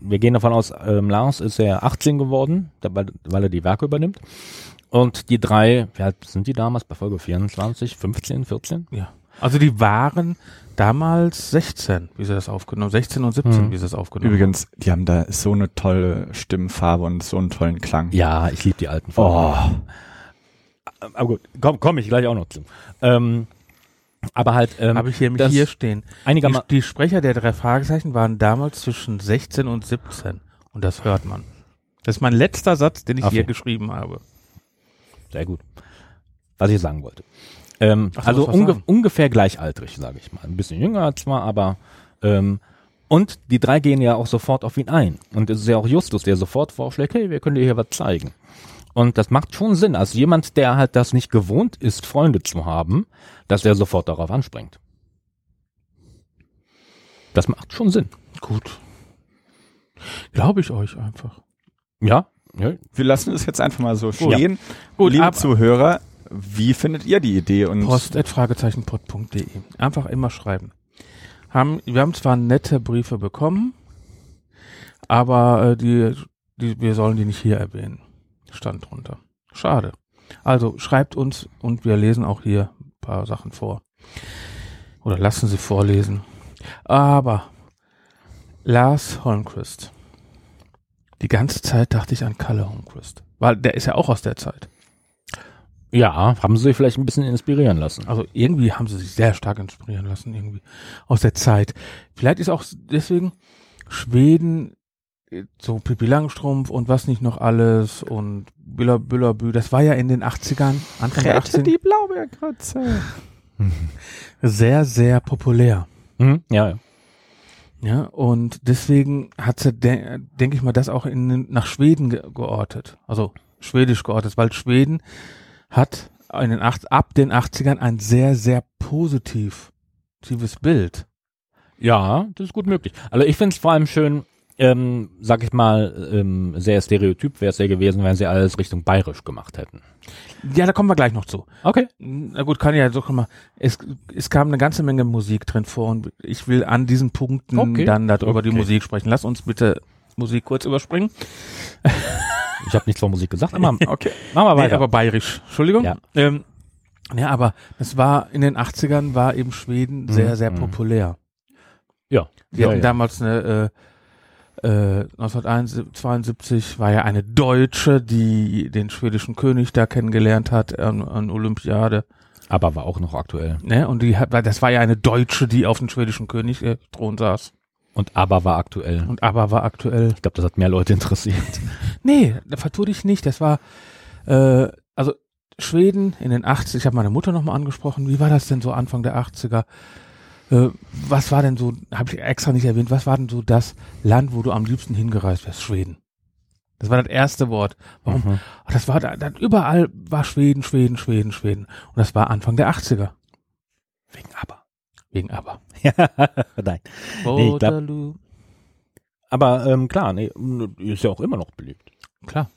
wir gehen davon aus, ähm, Lars ist ja 18 geworden, dabei, weil er die Werke übernimmt. Und die drei, wie alt sind die damals bei Folge 24, 15, 14? Ja. Also die waren damals 16, wie sie das aufgenommen 16 und 17, Hm. wie sie das aufgenommen Übrigens, die haben da so eine tolle Stimmfarbe und so einen tollen Klang. Ja, ich liebe die alten Oh, Aber gut, komm, komm ich gleich auch noch zu. Ähm, aber halt, ähm, Habe ich hier, das hier stehen. Die, einigermaßen, die Sprecher der drei Fragezeichen waren damals zwischen 16 und 17. Und das hört man. Das ist mein letzter Satz, den ich Okay. hier geschrieben habe. sehr gut. Was ich sagen wollte. Ähm, Ach, also unge ungefähr gleichaltrig, sage ich mal. Ein bisschen jünger zwar, aber ähm, und die drei gehen ja auch sofort auf ihn ein. Und es ist ja auch Justus, der sofort vorschlägt, hey, wir können dir hier was zeigen. Und das macht schon Sinn. Also jemand, der halt das nicht gewohnt ist, Freunde zu haben, dass der sofort darauf anspringt. Das macht schon Sinn. Gut. Glaube ich euch einfach. Ja. ja. wir lassen es jetzt einfach mal so stehen. Gut, Liebe Zuhörer, wie findet ihr die Idee? Und Post.fragezeichenpod.de. Einfach immer schreiben. Haben, wir haben zwar nette Briefe bekommen, aber äh, die, die, wir sollen die nicht hier erwähnen. Stand drunter. Schade. Also schreibt uns und wir lesen auch hier paar Sachen vor. Oder lassen sie vorlesen. Aber Lars Holmquist. Die ganze Zeit dachte ich an Kalle Holmquist. Weil der ist ja auch aus der Zeit. Ja, haben sie sich vielleicht ein bisschen inspirieren lassen. Also irgendwie haben sie sich sehr stark inspirieren lassen, irgendwie aus der Zeit. Vielleicht ist auch deswegen Schweden so Pippi Langstrumpf und was nicht noch alles und Büller Büllerbü, das war ja in den 80ern, Anfang der 80er, Blaubeerkreuze. sehr, sehr populär. Mhm. Ja, ja. Ja, und deswegen hat sie, de denke ich mal, das auch in, nach Schweden ge geortet. Also schwedisch geortet, weil Schweden hat in den acht, ab den 80ern ein sehr, sehr positiv, positives Bild. Ja, das ist gut möglich. Also ich finde es vor allem schön, ähm, sag ich mal, ähm, sehr stereotyp wäre es ja gewesen, wenn sie alles Richtung bayerisch gemacht hätten. Ja, da kommen wir gleich noch zu. Okay. Na gut, kann ja so guck mal. Es, es kam eine ganze Menge Musik drin vor und ich will an diesen Punkten Okay. dann darüber die Okay. Musik sprechen. Lass uns bitte Musik kurz überspringen. Ich habe nichts von Musik gesagt, aber Okay. machen wir Nee, weiter. aber bayerisch. Entschuldigung. Ja. Ähm, ja, aber das war in den 80ern war eben Schweden sehr, sehr mhm. populär. ja. Die ja, hatten ja. damals eine äh, äh, 1972 war ja eine Deutsche, die den schwedischen König da kennengelernt hat an, an Olympiade. aber war auch noch aktuell. Ne? Und die hat, das war ja eine Deutsche, die auf dem schwedischen König äh, Thron saß. Und aber war aktuell. Und aber war aktuell. Ich glaube, das hat mehr Leute interessiert. Nee, da vertue dich nicht. Das war äh, also Schweden in den 80 Ich habe meine Mutter nochmal angesprochen. Wie war das denn so Anfang der 80er? Äh, was war denn so, habe ich extra nicht erwähnt, was war denn so das Land, wo du am liebsten hingereist wärst? Schweden. Das war das erste Wort. Warum? Mhm. Das war da, überall war Schweden, Schweden, Schweden, Schweden. Und das war Anfang der 80er. Wegen aber. Wegen aber. Nein. Nee, ich glaub-. Aber ähm, klar, nee, ist ja auch immer noch beliebt. Klar.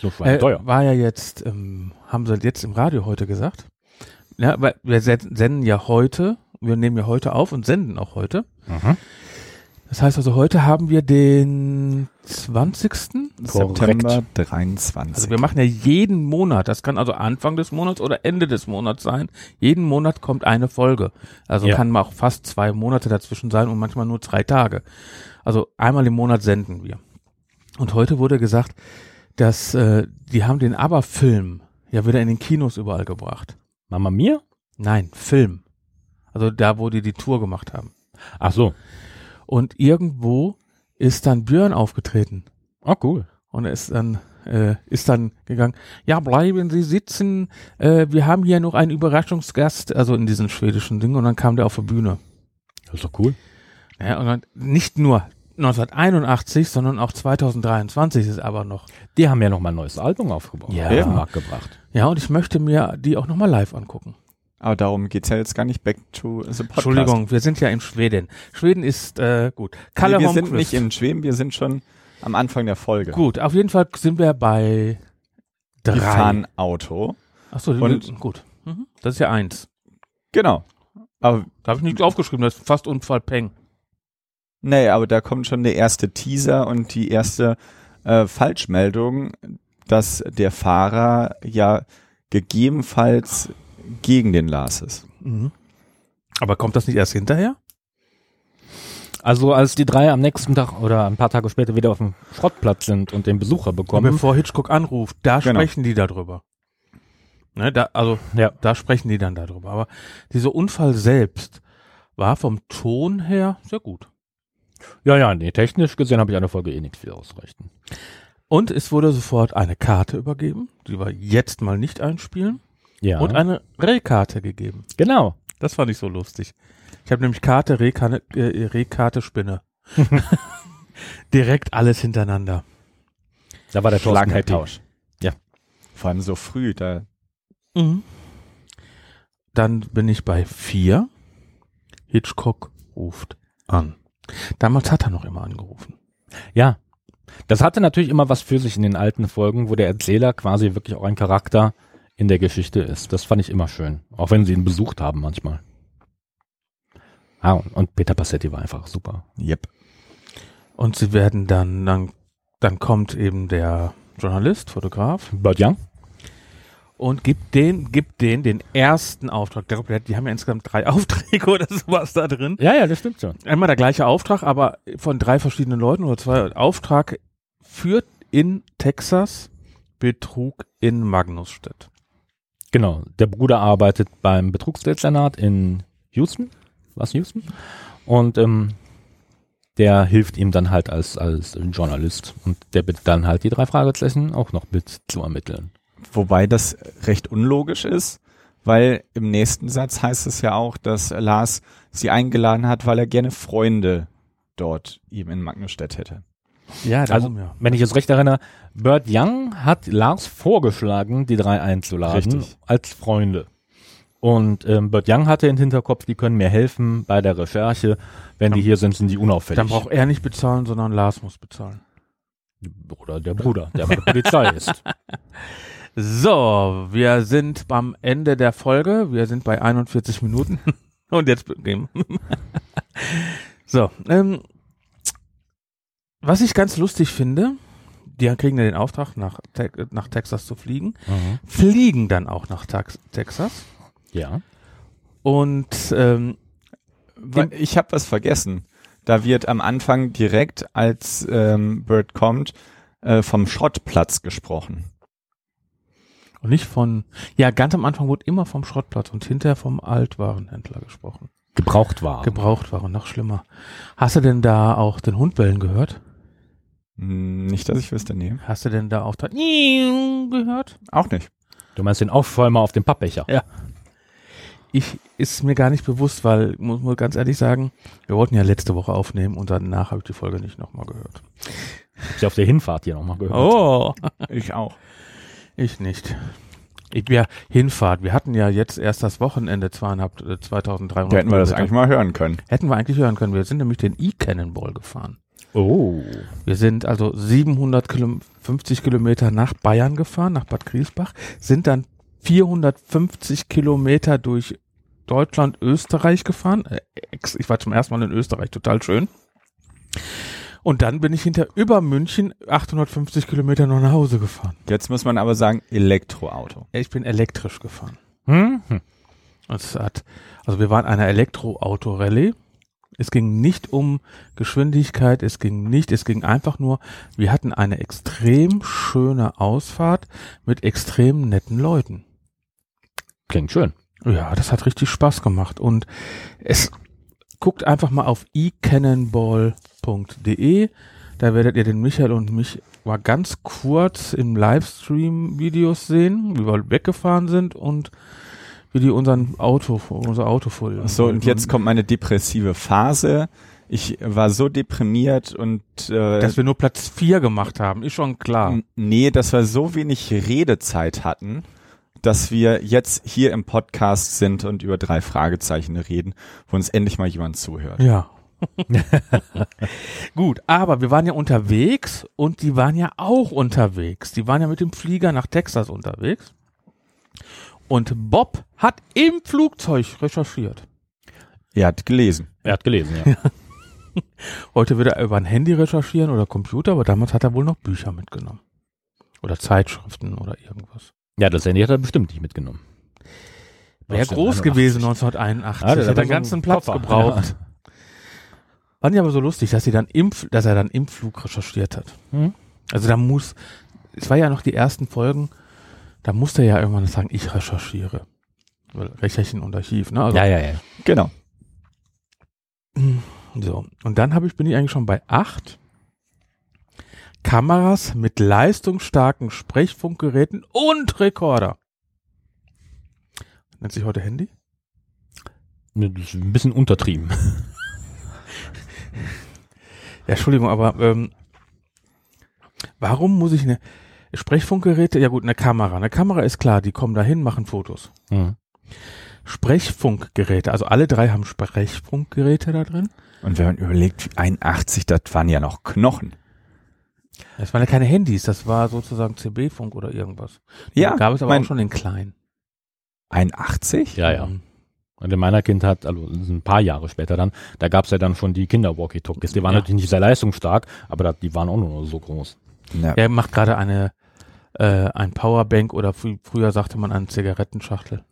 So. Äh, war ja jetzt, ähm, haben sie jetzt im Radio heute gesagt. Ja, weil wir se- senden ja heute, wir nehmen ja heute auf und senden auch heute. Mhm. Das heißt also, heute haben wir den 20. September 23. Also wir machen ja jeden Monat, das kann also Anfang des Monats oder Ende des Monats sein. Jeden Monat kommt eine Folge. Also Ja. kann mal auch fast zwei Monate dazwischen sein und manchmal nur drei Tage. Also einmal im Monat senden wir. Und heute wurde gesagt, dass äh, die haben den Aber-Film ja wieder in den Kinos überall gebracht. Mama Mia? Nein, Film. Also da, wo die die Tour gemacht haben. Ach so. Und irgendwo ist dann Björn aufgetreten. Oh, cool. Und er ist dann, äh, ist dann gegangen, ja, bleiben Sie sitzen, äh, wir haben hier noch einen Überraschungsgast, also in diesem schwedischen Ding, und dann kam der auf die Bühne. Das ist doch cool. Ja, und dann nicht nur 1981, sondern auch 2023 ist aber noch. Die haben ja noch mal ein neues Album aufgebaut. Ja. auf den Markt gebracht. Ja, und ich möchte mir die auch nochmal live angucken. Aber darum geht's ja jetzt gar nicht back to the Podcast. Entschuldigung, wir sind ja in Schweden. Schweden ist, äh, gut. Nee, Kalle wir sind nicht in Schweden, wir sind schon am Anfang der Folge. Gut, auf jeden Fall sind wir bei drei. Wir fahren Auto. Ach so, Und- gut. Mhm. Das ist ja eins. Genau. Aber Da habe ich nicht aufgeschrieben, das ist fast Unfall Peng. nee, aber da kommt schon der erste Teaser und die erste äh, Falschmeldung, dass der Fahrer ja gegebenenfalls gegen den Lars ist. Mhm. Aber kommt das nicht erst hinterher? Also als die drei am nächsten Tag oder ein paar Tage später wieder auf dem Schrottplatz sind und den Besucher bekommen, bevor Hitchcock anruft, da Genau. sprechen die darüber. Ne, da, also, Ja. da sprechen die dann darüber. Aber dieser Unfall selbst war vom Ton her sehr gut. ja, ja, nee, technisch gesehen habe ich eine Folge eh nichts viel ausrichten. Und es wurde sofort eine Karte übergeben, die wir jetzt mal nicht einspielen, Ja, und eine Rehkarte gegeben. genau. Das fand ich so lustig. Ich habe nämlich Karte, Rehkarte, äh, Rehkarte, Spinne. Direkt alles hintereinander. Da war der happy. Schlagabtausch. Ja. Vor allem so früh, da Mhm. Dann bin ich bei vier. Hitchcock ruft an. Damals hat er noch immer angerufen. Ja. Das hatte natürlich immer was für sich in den alten Folgen, wo der Erzähler quasi wirklich auch ein Charakter in der Geschichte ist. Das fand ich immer schön. Auch wenn sie ihn besucht haben manchmal. Ah, und- Peter Passetti war einfach super. Yep. Und sie werden dann, dann, dann kommt eben der Journalist, Fotograf Burt Young? und gibt den, gibt den den ersten Auftrag. Die haben ja insgesamt drei Aufträge oder sowas da drin. Ja, ja, das stimmt schon. Einmal der gleiche Auftrag, aber von drei verschiedenen Leuten oder zwei. Auftrag führt in Texas Betrug in Magnusstedt. Genau. Der Bruder arbeitet beim Betrugsdezernat in Houston. Was Houston? Und ähm, der hilft ihm dann halt als, als Journalist. Und der bittet dann halt die drei Fragezeichen auch noch mit zu ermitteln. Wobei das recht unlogisch ist, weil im nächsten Satz heißt es ja auch, dass Lars sie eingeladen hat, weil er gerne Freunde dort ihm in Magnusstedt hätte. Ja, Also, darum ja. wenn ich es recht erinnere, Bert Young hat Lars vorgeschlagen, die drei einzuladen Richtig. als Freunde. Und ähm, Bert Young hatte im Hinterkopf, die können mir helfen bei der Recherche. Wenn die hier sind, sind die unauffällig. Dann braucht er nicht bezahlen, sondern Lars muss bezahlen. Oder der Bruder, der bei der Polizei ist. So, wir sind am Ende der Folge. Wir sind bei 41 Minuten. Und jetzt beginnen. so, ähm, was ich ganz lustig finde, die kriegen ja den Auftrag, nach, Te nach Texas zu fliegen, fliegen dann auch nach Tax Texas. Ja. Und ähm, Ich habe was vergessen. Da wird am Anfang direkt, als ähm, Bird kommt, äh, vom Schrottplatz gesprochen. und nicht von, ja, ganz am Anfang wurde immer vom Schrottplatz und hinterher vom Altwarenhändler gesprochen. Gebraucht war. Gebrauchtwaren, noch schlimmer. Hast du denn da auch den Hund bellen gehört? Hm, Nicht, dass ich wüsste, nee. Hast du denn da auch da gehört? Auch nicht. du meinst den Aufschäumer auf dem Pappbecher? Ja. Ich ist mir gar nicht bewusst, weil muss man ganz ehrlich sagen, wir wollten ja letzte Woche aufnehmen und danach habe ich die Folge nicht nochmal gehört. Hab ich auf der Hinfahrt hier nochmal gehört. Oh, Ich auch. ich nicht. Ich wäre Hinfahrt. Wir hatten ja jetzt erst das Wochenende zweieinhalb, äh, 2300. Da hätten wir das eigentlich mal hören können. Hätten wir eigentlich hören können. Wir sind nämlich den E-Cannonball gefahren. Oh. Wir sind also 750 Kilometer nach Bayern gefahren, nach Bad Griesbach, sind dann 450 Kilometer durch Deutschland, Österreich gefahren. Äh, ex- Ich war zum ersten Mal in Österreich, total schön. Und dann bin ich hinter über München 850 Kilometer noch nach Hause gefahren. Jetzt muss man aber sagen, Elektroauto. Ich bin elektrisch gefahren. Hm? Hm. Es hat, also wir waren einer Elektroauto-Rallye. Es ging nicht um Geschwindigkeit, es ging nicht, es ging einfach nur, wir hatten eine extrem schöne Ausfahrt mit extrem netten Leuten. Klingt schön. Ja, das hat richtig Spaß gemacht und es guckt einfach mal auf ecannonball.de, da werdet ihr den Michael und mich mal ganz kurz im Livestream Videos sehen, wie wir weggefahren sind und wie die unseren Auto, unser Auto voll. So, und jetzt kommt meine depressive Phase. Ich war so deprimiert und äh, dass wir nur Platz vier gemacht haben, ist schon klar. nee, dass wir so wenig Redezeit hatten, dass wir jetzt hier im Podcast sind und über drei Fragezeichen reden, wo uns endlich mal jemand zuhört. Ja. Gut, aber wir waren ja unterwegs und die waren ja auch unterwegs. Die waren ja mit dem Flieger nach Texas unterwegs. Und Bob hat im Flugzeug recherchiert. Er hat gelesen. Er hat gelesen, ja. Heute wird er über ein Handy recherchieren oder Computer, aber damals hat er wohl noch Bücher mitgenommen. Oder Zeitschriften oder irgendwas. ja, das Handy hat er bestimmt nicht mitgenommen. Wäre groß gewesen 1981. Ja, der hätte hat einen so ganzen Platz Koffer. gebraucht. Fand ich aber so lustig, dass sie dann im, dass er dann im Flug recherchiert hat. Hm? Also da muss, es war ja noch die ersten Folgen, da musste er ja irgendwann sagen, ich recherchiere. Weil Recherchen und Archiv, ne? Also, Ja, ja, ja. Genau. So. Und dann habe ich, bin ich eigentlich schon bei acht Kameras mit leistungsstarken Sprechfunkgeräten und Rekorder. Nennt sich heute Handy? Das ist ein bisschen untertrieben. Ja, Entschuldigung, aber ähm, warum muss ich eine Sprechfunkgeräte? Ja gut, eine Kamera. Eine Kamera ist klar, die kommen dahin, machen Fotos. Hm. Sprechfunkgeräte, also alle drei haben Sprechfunkgeräte da drin. Und wenn man überlegt, 81, das waren ja noch Knochen. Das waren ja keine Handys, das war sozusagen CB-Funk oder irgendwas. Ja, gab es aber mein- auch schon in klein. 81? Ja, ja. Mhm. Und in meiner Kindheit, also ein paar Jahre später dann, da gab's ja dann schon die Kinder-Walkie-Talkies. Die waren Ja. natürlich nicht sehr leistungsstark, aber da, die waren auch nur so groß. Ja. Er macht gerade eine äh, ein Powerbank oder frü früher sagte man eine Zigarettenschachtel.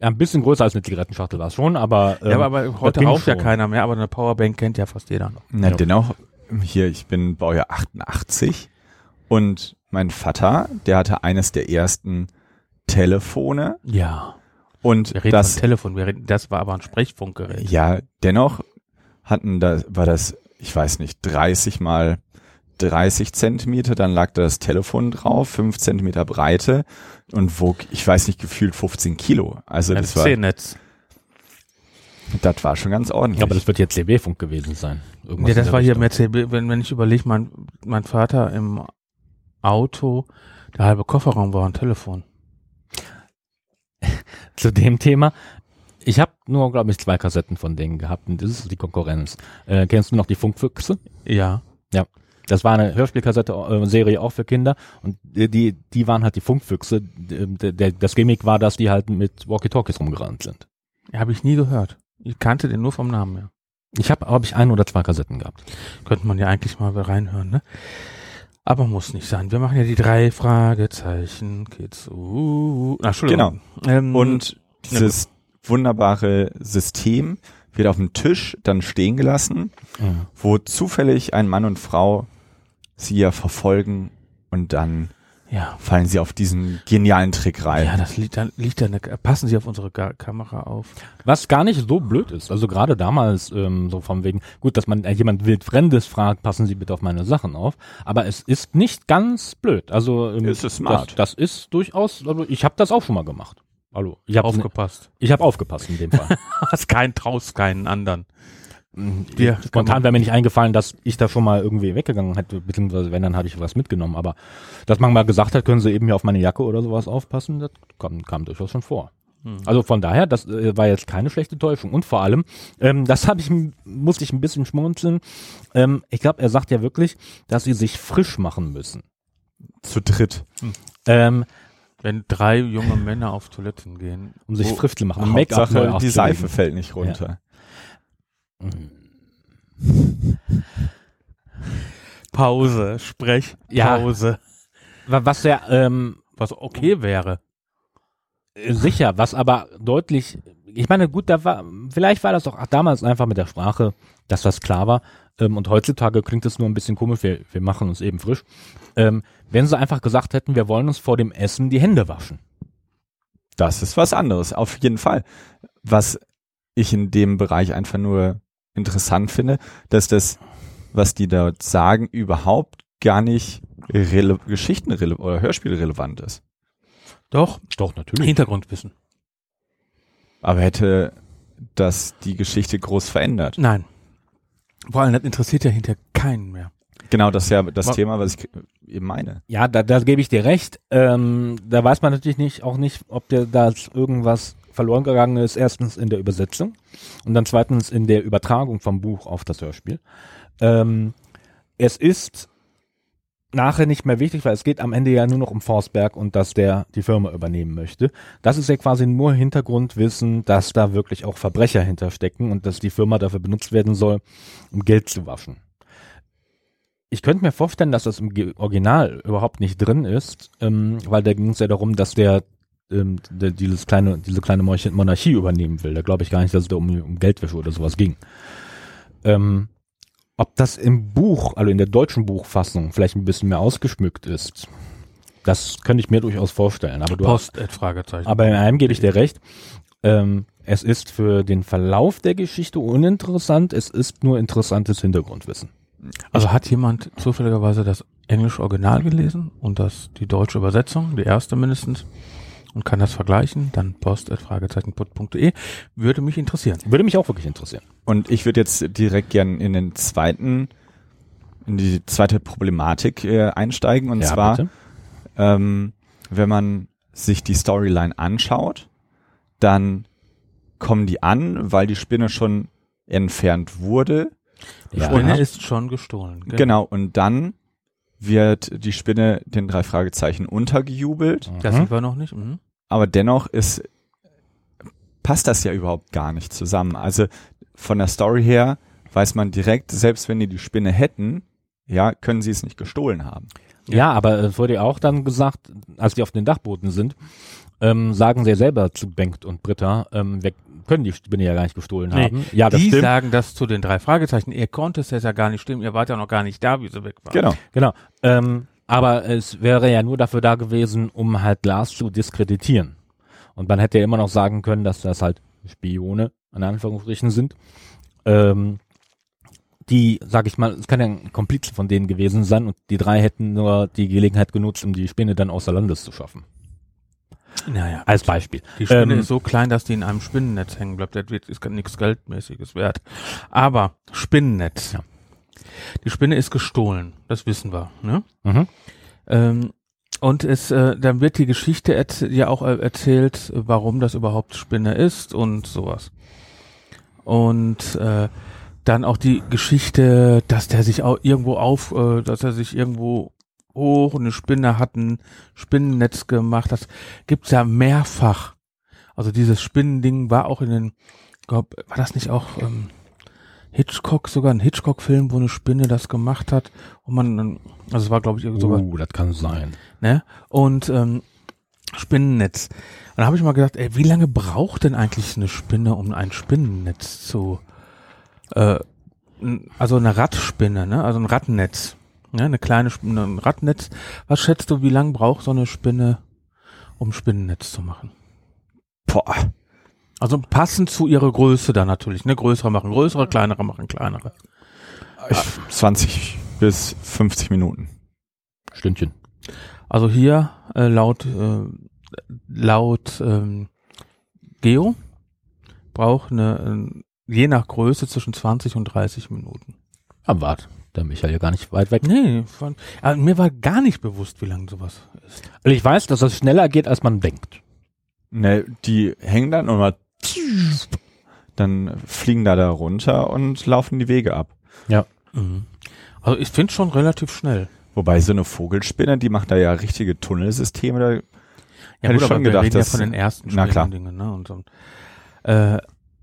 Ja, ein bisschen größer als eine Zigarettenschachtel war es schon, aber, ähm, ja, aber, aber heute raucht ja keiner mehr, aber eine Powerbank kennt ja fast jeder noch. Na, Ja. dennoch, hier, ich bin Baujahr 88 und mein Vater, der hatte eines der ersten Telefone Ja. und Wir reden das, Telefon, wir reden, das war aber ein Sprechfunkgerät. ja, dennoch hatten da, war das, ich weiß nicht, 30 mal 30 Zentimeter, dann lag da das Telefon drauf, 5 Zentimeter Breite und wog, ich weiß nicht, gefühlt 15 Kilo. Also das war, C-Netz. das war schon ganz ordentlich. Ja, aber das wird jetzt CB-Funk gewesen sein. Irgendwas Ja, das war hier mehr CB. Wenn, wenn ich überlege, mein, mein Vater im Auto, der halbe Kofferraum war ein Telefon. Zu dem Thema. Ich habe nur, glaube ich, zwei Kassetten von denen gehabt und das ist die Konkurrenz. Äh, kennst du noch die Funkfüchse? Ja. Das war eine Hörspielkassette, äh, Serie auch für Kinder und die, die, die waren halt die Funkfüchse. Das Gimmick war, dass die halt mit Walkie-Talkies rumgerannt sind. Habe ich nie gehört. Ich kannte den nur vom Namen her. Ich habe, glaube ich, ein oder zwei Kassetten gehabt. Könnte man ja eigentlich mal reinhören, ne? Aber muss nicht sein. Wir machen ja die drei Fragezeichen. Geht's. Uh, ach, Entschuldigung. Ähm, Und dieses wunderbare System wird auf dem Tisch dann stehen gelassen, wo zufällig ein Mann und Frau sie ja verfolgen und dann ja. fallen sie auf diesen genialen Trick rein. Ja, das liegt dann, liegt dann, passen Sie auf unsere Ga Kamera auf. Was gar nicht so blöd ist. Also gerade damals ähm, so von wegen, gut, dass man äh, jemand wild Fremdes fragt, passen Sie bitte auf meine Sachen auf. Aber es ist nicht ganz blöd. Also ähm, Es ist smart. Das, das ist durchaus, also ich habe das auch schon mal gemacht. Hallo, ich habe Aufgepasst. ich hab aufgepasst in dem Fall. Hast keinen, traust keinen anderen. Ja, Spontan wäre mir nicht eingefallen, dass ich da schon mal irgendwie weggegangen hätte, beziehungsweise wenn, dann hatte ich was mitgenommen. Aber dass man mal gesagt hat, können Sie eben hier auf meine Jacke oder sowas aufpassen, das kam, kam durchaus schon vor. Also von daher, das äh, war jetzt keine schlechte Täuschung. Und vor allem, ähm, das habe ich, musste ich ein bisschen schmunzeln. Ähm, ich glaube, er sagt ja wirklich, dass sie sich frisch machen müssen. Zu dritt. Ähm, Wenn drei junge Männer auf Toiletten gehen. um sich frisch zu machen. Make-up die. Seife fällt nicht runter. Pause, Sprech, Ja. Was ja ähm, Was okay wäre. Äh, Sicher, was aber deutlich, ich meine, gut, da war, vielleicht war das auch damals einfach mit der Sprache, dass das klar war. Ähm, und heutzutage klingt es nur ein bisschen komisch, wir, wir machen uns eben frisch. Ähm, wenn sie einfach gesagt hätten, wir wollen uns vor dem Essen die Hände waschen. Das ist was anderes, auf jeden Fall. Was ich in dem Bereich einfach nur interessant finde, dass das, was die dort sagen, überhaupt gar nicht rele Geschichtenrele oder Hörspielrelevant ist. Doch, Doch, natürlich. Hintergrundwissen. Aber hätte das die Geschichte groß verändert. Nein. Vor allem, das interessiert ja hinterher keinen mehr. Genau, das ist ja das Wa- Thema, was ich eben meine. Ja, da, da gebe ich dir recht. Ähm, da weiß man natürlich nicht, auch nicht, ob der da irgendwas verloren gegangen ist. Erstens in der Übersetzung und dann zweitens in der Übertragung vom Buch auf das Hörspiel. Ähm, es ist nachher nicht mehr wichtig, weil es geht am Ende ja nur noch um Forsberg und dass der die Firma übernehmen möchte. Das ist ja quasi nur Hintergrundwissen, dass da wirklich auch Verbrecher hinterstecken und dass die Firma dafür benutzt werden soll, um Geld zu waschen. Ich könnte mir vorstellen, dass das im Original überhaupt nicht drin ist, ähm, weil da ging es ja darum, dass der, ähm, der dieses kleine, diese kleine Monarchie übernehmen will. Da glaube ich gar nicht, dass es da um, um Geldwäsche oder sowas ging. Ähm, ob das im Buch, also in der deutschen Buchfassung, vielleicht ein bisschen mehr ausgeschmückt ist, das könnte ich mir durchaus vorstellen. Aber du hast, Post, Ad, Fragezeichen. aber in einem gebe ich dir recht. Ähm, es ist für den Verlauf der Geschichte uninteressant. Es ist nur interessantes Hintergrundwissen. Also hat jemand zufälligerweise das englische Original gelesen und das die deutsche Übersetzung, die erste mindestens, und kann das vergleichen, dann post.fragezeichenput.de. Würde mich interessieren. Würde mich auch wirklich interessieren. Und ich würde jetzt direkt gern in den zweiten, in die zweite Problematik äh, einsteigen. Und zwar, bitte. ähm, wenn man sich die Storyline anschaut, dann kommen die an, weil die Spinne schon entfernt wurde. Die Ja. Spinne ist schon gestohlen. Genau. Und dann wird die Spinne den drei Fragezeichen untergejubelt. Das Mhm. sind wir noch nicht. Mhm. Aber dennoch ist, passt das ja überhaupt gar nicht zusammen. Also von der Story her weiß man direkt, selbst wenn die die Spinne hätten, ja, können sie es nicht gestohlen haben. Ja, aber es wurde ja auch dann gesagt, als die auf den Dachboden sind, ähm, sagen sie ja selber zu Bengt und Britta, ähm, wir können die Spinne ja gar nicht gestohlen Nee, haben. Ja, das die stimmt. sagen das zu den drei Fragezeichen. Ihr konntet es ja gar nicht stimmen. Ihr wart ja noch gar nicht da, wie sie weg waren. Genau. Genau. Ähm, aber es wäre ja nur dafür da gewesen, um halt Lars zu diskreditieren. Und man hätte ja immer noch sagen können, dass das halt Spione, in Anführungsstrichen, sind. Ähm, die, sag ich mal, es kann ja ein Komplize von denen gewesen sein und die drei hätten nur die Gelegenheit genutzt, um die Spinne dann außer Landes zu schaffen. Naja, Als Beispiel. Die Spinne Ähm, ist so klein, dass die in einem Spinnennetz hängen bleibt. Das wird, ist gar nichts Geldmäßiges wert. Aber Spinnennetz. Ja. Die Spinne ist gestohlen. Das wissen wir. Ne? Mhm. Ähm, und es, äh, dann wird die Geschichte ja auch äh, erzählt, äh, warum das überhaupt Spinne ist und sowas. Und äh, dann auch die Geschichte, dass der sich auch irgendwo auf, äh, dass er sich irgendwo hoch und eine Spinne hat ein Spinnennetz gemacht. Das gibt's ja mehrfach. Also dieses Spinnending war auch in den, glaub, war das nicht auch ähm, Hitchcock, sogar ein Hitchcock-Film, wo eine Spinne das gemacht hat und man, also es war glaube ich irgend sowas Uh, das kann sein. ne? Und ähm, Spinnennetz. Und da habe ich mal gedacht, ey, wie lange braucht denn eigentlich eine Spinne, um ein Spinnennetz zu, äh, also eine Radspinne, ne? Also ein Rattennetz, ne? Eine kleine Spinne, ein Rattennetz. Was schätzt du, wie lange braucht so eine Spinne, um Spinnennetz zu machen? Boah. Also passend zu ihrer Größe dann natürlich, ne? Größere machen größere, kleinere machen kleinere. Ich, 20 bis 50 Minuten. Stündchen. Also hier äh, laut äh, laut ähm, Geo braucht eine äh, je nach Größe zwischen 20 und 30 Minuten. Aber wart, der Michael ja gar nicht weit weg. Nee, von, also mir war gar nicht bewusst, wie lang sowas ist. Also ich weiß, dass das schneller geht, als man denkt. Ne, die hängen dann mal dann fliegen da da runter und laufen die Wege ab. Mhm. Also ich finde schon relativ schnell. Wobei so eine Vogelspinne, die macht da ja richtige Tunnelsysteme. Da, Ja, Hätte ich schon wir gedacht, reden ja dass- von den ersten na klar. Spinnendingen, ne? Und so. Äh,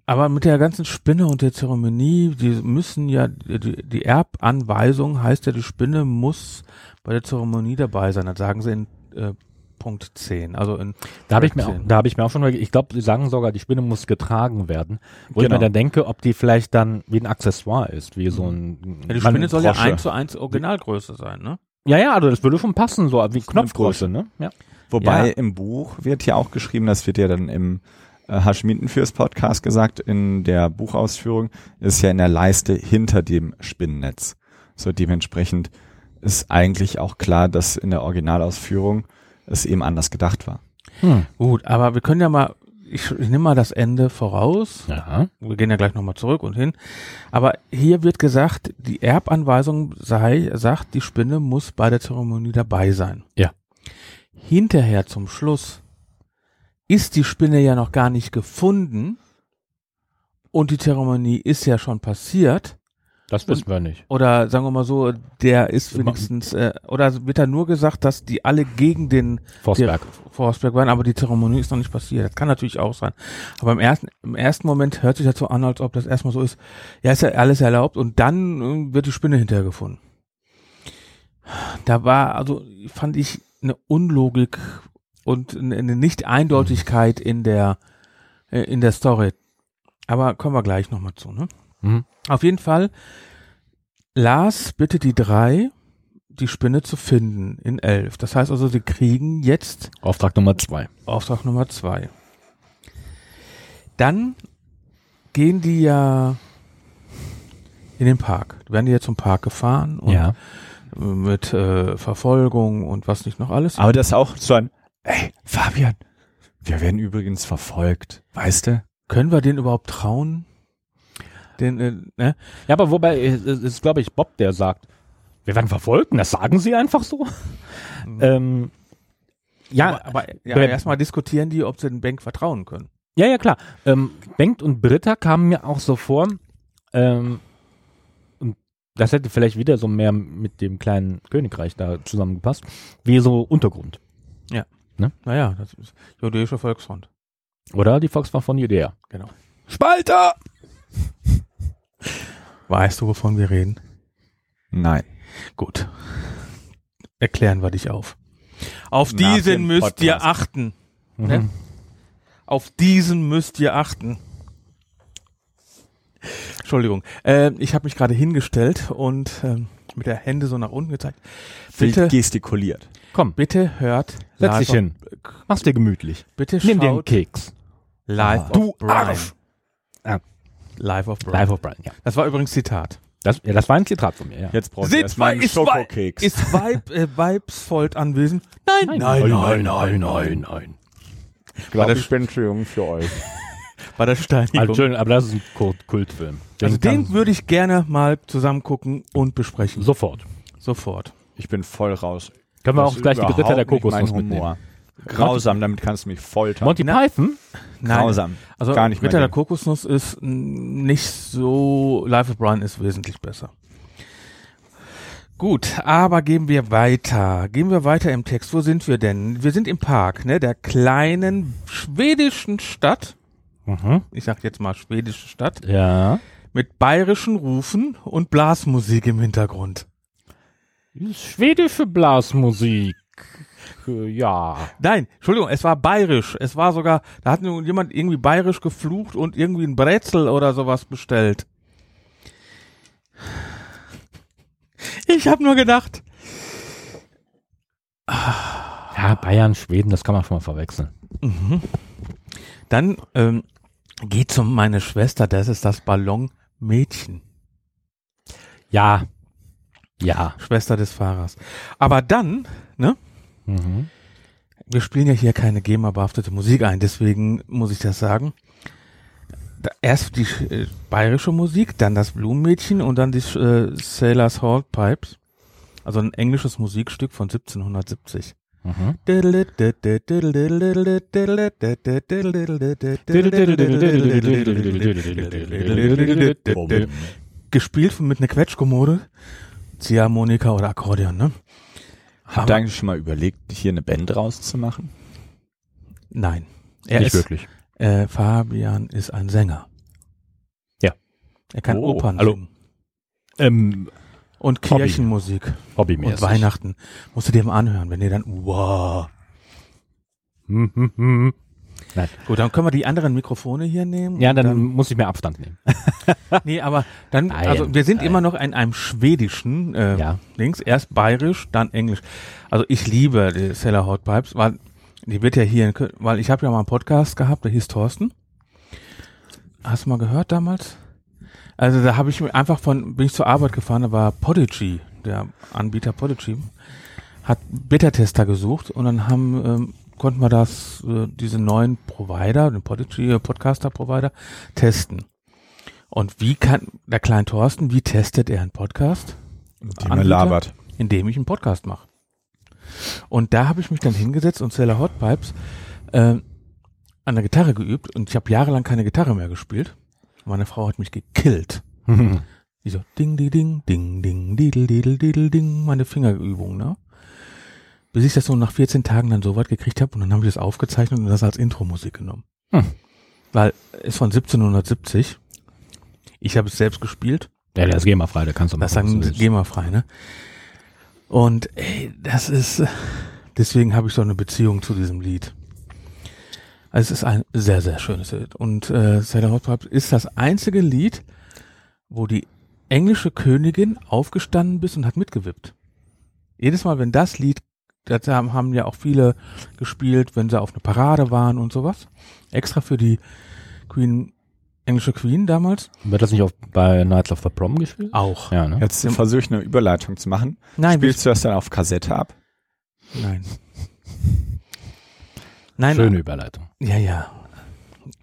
aber mit der ganzen Spinne und der Zeremonie, die müssen ja, die, die Erbanweisung heißt ja, die Spinne muss bei der Zeremonie dabei sein. Das sagen sie in äh, Punkt 10. Also in Da habe ich mir, auch, 13. da habe ich mir auch schon, mal- ich glaube, sie sagen sogar, die Spinne muss getragen werden. Wo ich Genau. mir dann denke, ob die vielleicht dann wie ein Accessoire ist, wie so ein. ja, die Spinne soll ja eins zu eins Originalgröße sein, ne? ja, ja, also das würde schon passen, so wie Knopfgröße, ne? Ja. wobei Ja. im Buch wird ja auch geschrieben, das wird ja dann im äh, Hashmiten fürs Podcast gesagt, in der Buchausführung ist ja in der Leiste hinter dem Spinnennetz. So dementsprechend ist eigentlich auch klar, dass in der Originalausführung es eben anders gedacht war. Hm. Gut, aber wir können ja mal, ich, ich nehme mal das Ende voraus. Ja. Wir gehen ja gleich nochmal zurück und hin. Aber hier wird gesagt, die Erbanweisung sei, sagt, die Spinne muss bei der Zeremonie dabei sein. Ja. Hinterher zum Schluss ist die Spinne ja noch gar nicht gefunden und die Zeremonie ist ja schon passiert. Das wissen wir nicht. Oder sagen wir mal so, der ist wenigstens, äh, oder wird da nur gesagt, dass die alle gegen den Forstberg. Forstberg waren, aber die Zeremonie ist noch nicht passiert. Das kann natürlich auch sein. Aber im ersten, im ersten Moment hört sich das so an, als ob das erstmal so ist, ja, ist ja alles erlaubt und dann äh, wird die Spinne hinterher gefunden. Da war, also fand ich eine Unlogik und eine eine Nicht-Eindeutigkeit in der, äh, in der Story. Aber kommen wir gleich nochmal zu, ne? Mhm. Auf jeden Fall, Lars bittet die drei, die Spinne zu finden in elf. Das heißt also, sie kriegen jetzt Auftrag Nummer zwei. Auftrag Nummer zwei. Dann gehen die ja in den Park. Werden die ja zum Park gefahren und Ja. mit äh, Verfolgung und was nicht noch alles. Aber das ist auch so ein, ey, Fabian, wir werden übrigens verfolgt, weißt du? Können wir den überhaupt trauen? Den, äh, ne? Ja, aber wobei, es es ist, glaube ich, Bob, der sagt, wir werden verfolgt, das sagen sie einfach so. ähm, ja, aber, aber ja, erstmal diskutieren die, ob sie den Bank vertrauen können. Ja, ja, klar. Ähm, Bengt und Britta kamen mir auch so vor, ähm, und das hätte vielleicht wieder so mehr mit dem kleinen Königreich da zusammengepasst, wie so Untergrund. Naja, das ist jüdische Volksfront. Oder die Volkswahl von Judäa. Genau. Spalter! Weißt du, wovon wir reden? Nein. Gut. Erklären wir dich auf. Auf Nach diesen müsst ihr Podcast. achten. Mhm. Ne? Auf diesen müsst ihr achten. Entschuldigung. Äh, ich habe mich gerade hingestellt und ähm, mit der Hände so nach unten gezeigt. Wild Bitte, gestikuliert. Komm, bitte hört setz dich hin. Mach's dir gemütlich. Bitte Nimm den schaut Keks. Life Du of Brian. Arsch. Ah. Life of Brian. Life of Brian, ja. Das war übrigens Zitat. Das, ja, das war ein Zitat von mir, ja. Jetzt brauche ich Sind erstmal einen Schokokeks. ist Weib, äh, Weibsvold anwesend? Nein, nein, nein, nein, nein. nein. ich glaube, das- ich bin zu jung für euch. Bei der Steinigung. Also, Entschuldigung, aber das ist ein Kult Kultfilm. Also den kann- würde ich gerne mal zusammen gucken und besprechen. sofort. Sofort. Ich bin voll raus. Können wir auch gleich die Ritter der Kokosnuss mitnehmen. Grausam, damit kannst du mich foltern. Monty Na- Python? Grausam. Also Gar nicht Ritter der. Kokosnuss ist nicht so, Life of Brian ist wesentlich besser. Gut, aber gehen wir weiter. Gehen wir weiter im Text. Wo sind wir denn? Wir sind im Park, ne, der kleinen schwedischen Stadt. Mhm. Ich sag jetzt mal schwedische Stadt. Ja. Mit bayerischen Rufen und Blasmusik im Hintergrund. Schwedische Blasmusik. Äh, Ja. Nein, Entschuldigung, es war bayerisch. Es war sogar, da hat nun jemand irgendwie bayerisch geflucht und irgendwie ein Brezel oder sowas bestellt. Ich habe nur gedacht, Ja, Bayern, Schweden, das kann man schon mal verwechseln. dann ähm, geht's um meine Schwester, das ist das Ballonmädchen, Ja. Ja. Schwester des Fahrers. Aber dann, ne, Mhm. wir spielen ja hier keine GEMA-behaftete Musik ein, deswegen muss ich das sagen. Erst die äh, bayerische Musik, dann das Blumenmädchen und dann die äh, Sailor's Hall Pipes. Also ein englisches Musikstück von 1770. Mhm. Gespielt mit einer Quetschkommode, Ziehharmonika oder Akkordeon, ne? Habt ihr eigentlich schon mal überlegt, hier eine Band rauszumachen? Nein. Er Nicht ist, wirklich. Äh, Fabian ist ein Sänger. Ja. Er kann Oh, Opern hallo. singen. Ähm, Und Hobby. Kirchenmusik. Und hobbymäßig. Weihnachten. Musst du dir mal anhören, wenn ihr dann, wow. Hm, hm, hm. Nein. Gut, dann können wir die anderen Mikrofone hier nehmen. Ja, und dann, muss ich mehr Abstand nehmen. Nee, aber dann, Nein, also wir sind nein. immer noch in einem schwedischen äh, Ja. Dings. Erst bayerisch, dann englisch. Also ich liebe die Cellar Hot Pipes, weil die wird ja hier, in weil ich habe ja mal einen Podcast gehabt, der hieß Thorsten. Hast du mal gehört damals? Also da habe ich mir einfach von, bin ich zur Arbeit gefahren, da war Podigy, der Anbieter Podigy, hat Beta-Tester gesucht und dann haben, ähm, konnten wir das, äh, diese neuen Provider, den Podigy äh, Podcaster-Provider, testen. Und wie kann der kleine Thorsten, wie testet er einen Podcast? Die Anbieter? man labert. Indem ich einen Podcast mache. Und da habe ich mich dann hingesetzt und Sailor Hot Pipes äh, an der Gitarre geübt und ich habe jahrelang keine Gitarre mehr gespielt. Meine Frau hat mich gekillt. Die so ding, di, ding, ding, ding, didel, didel, didel, ding, meine Fingerübung, ne? Bis ich das so nach 14 Tagen dann so weit gekriegt habe und dann habe ich das aufgezeichnet und das als Intro-Musik genommen. Hm. Weil es von 1770. Ich habe es selbst gespielt. ja, der ist GEMA-frei, da kannst du Das machen, was sagen. GEMA-frei, ne? Und ey, das ist, deswegen habe ich so eine Beziehung zu diesem Lied. Also es ist ein sehr, sehr schönes Lied. Und äh, Sailor Hot Pipes ist das einzige Lied, wo die englische Königin aufgestanden ist und hat mitgewippt. Jedes Mal, wenn das Lied, das haben, haben ja auch viele gespielt, wenn sie auf eine Parade waren und sowas. Extra für die Queen, englische Queen damals. Wird das nicht auch bei Nights of the Prom gespielt? Auch. Ja, ne? Jetzt versuche ich eine Überleitung zu machen. Nein, Spielst du das dann auf Kassette ab? Nein. Nein. Schöne Überleitung. Ja, ja.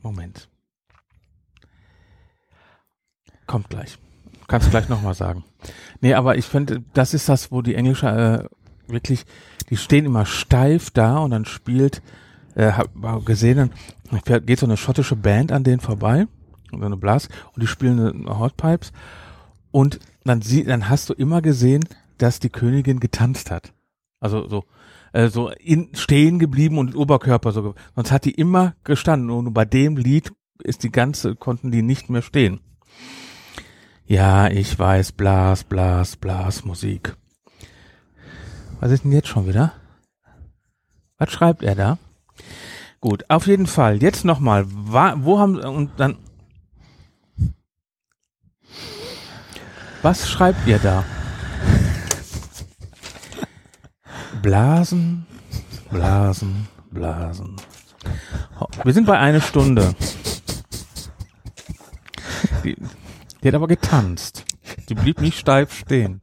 Moment. Kommt gleich. Kannst du gleich nochmal sagen. Nee, aber ich finde, das ist das, wo die Englische äh, wirklich, die stehen immer steif da und dann spielt, äh, hab gesehen, dann geht so eine schottische Band an denen vorbei, so eine Blas, und die spielen Hotpipes und dann sie, dann hast du immer gesehen, dass die Königin getanzt hat. Also so, äh, so in, stehen geblieben und Oberkörper so, sonst hat die immer gestanden und bei dem Lied ist die ganze, konnten die nicht mehr stehen. Ja, ich weiß, Blas, Blas, Blas, Musik. Was ist denn jetzt schon wieder? Was schreibt er da? Gut, auf jeden Fall. Jetzt nochmal. Wo haben und dann. Was schreibt ihr da? Blasen, Blasen, Blasen. Wir sind bei einer Stunde. Die, die hat aber getanzt. Die blieb nicht steif stehen.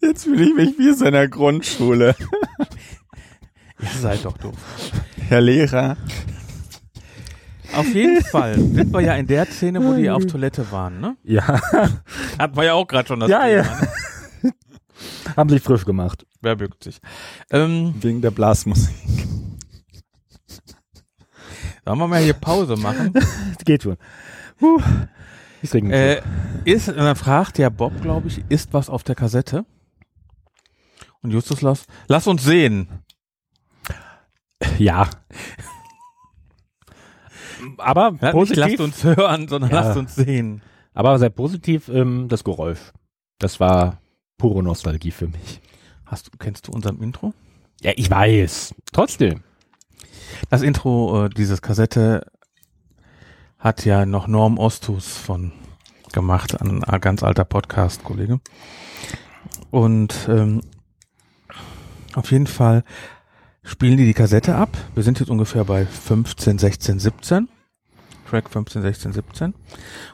Jetzt fühle ich mich wie so in der Grundschule. Ihr seid doch doof. Herr Lehrer. Auf jeden Fall sind wir ja in der Szene, wo die auf Toilette waren, ne? Ja, Hatten wir ja auch gerade schon das Ja, Thema, ja. Ne? haben sich frisch gemacht. Wer bückt sich? Ähm, Wegen der Blasmusik. sollen wir mal hier Pause machen? Das geht schon. Huh. Regnet. äh, ist, und dann fragt ja Bob, glaube ich, ist was auf der Kassette? Und Justus, lass, lass uns sehen. ja. Aber Ja, nicht positiv, lasst uns hören, sondern Ja. lasst uns sehen. aber sehr positiv ähm, das Geräusch. Das war pure Nostalgie für mich. Hast du, kennst du unser Intro? Ja, ich weiß. Trotzdem. Das Intro, äh, dieses Kassette, hat ja noch Norm Ostus von gemacht, ein, ein ganz alter Podcast-Kollege. Und ähm, auf jeden Fall spielen die die Kassette ab. Wir sind jetzt ungefähr bei 15, 16, 17. Track 15, 16, 17.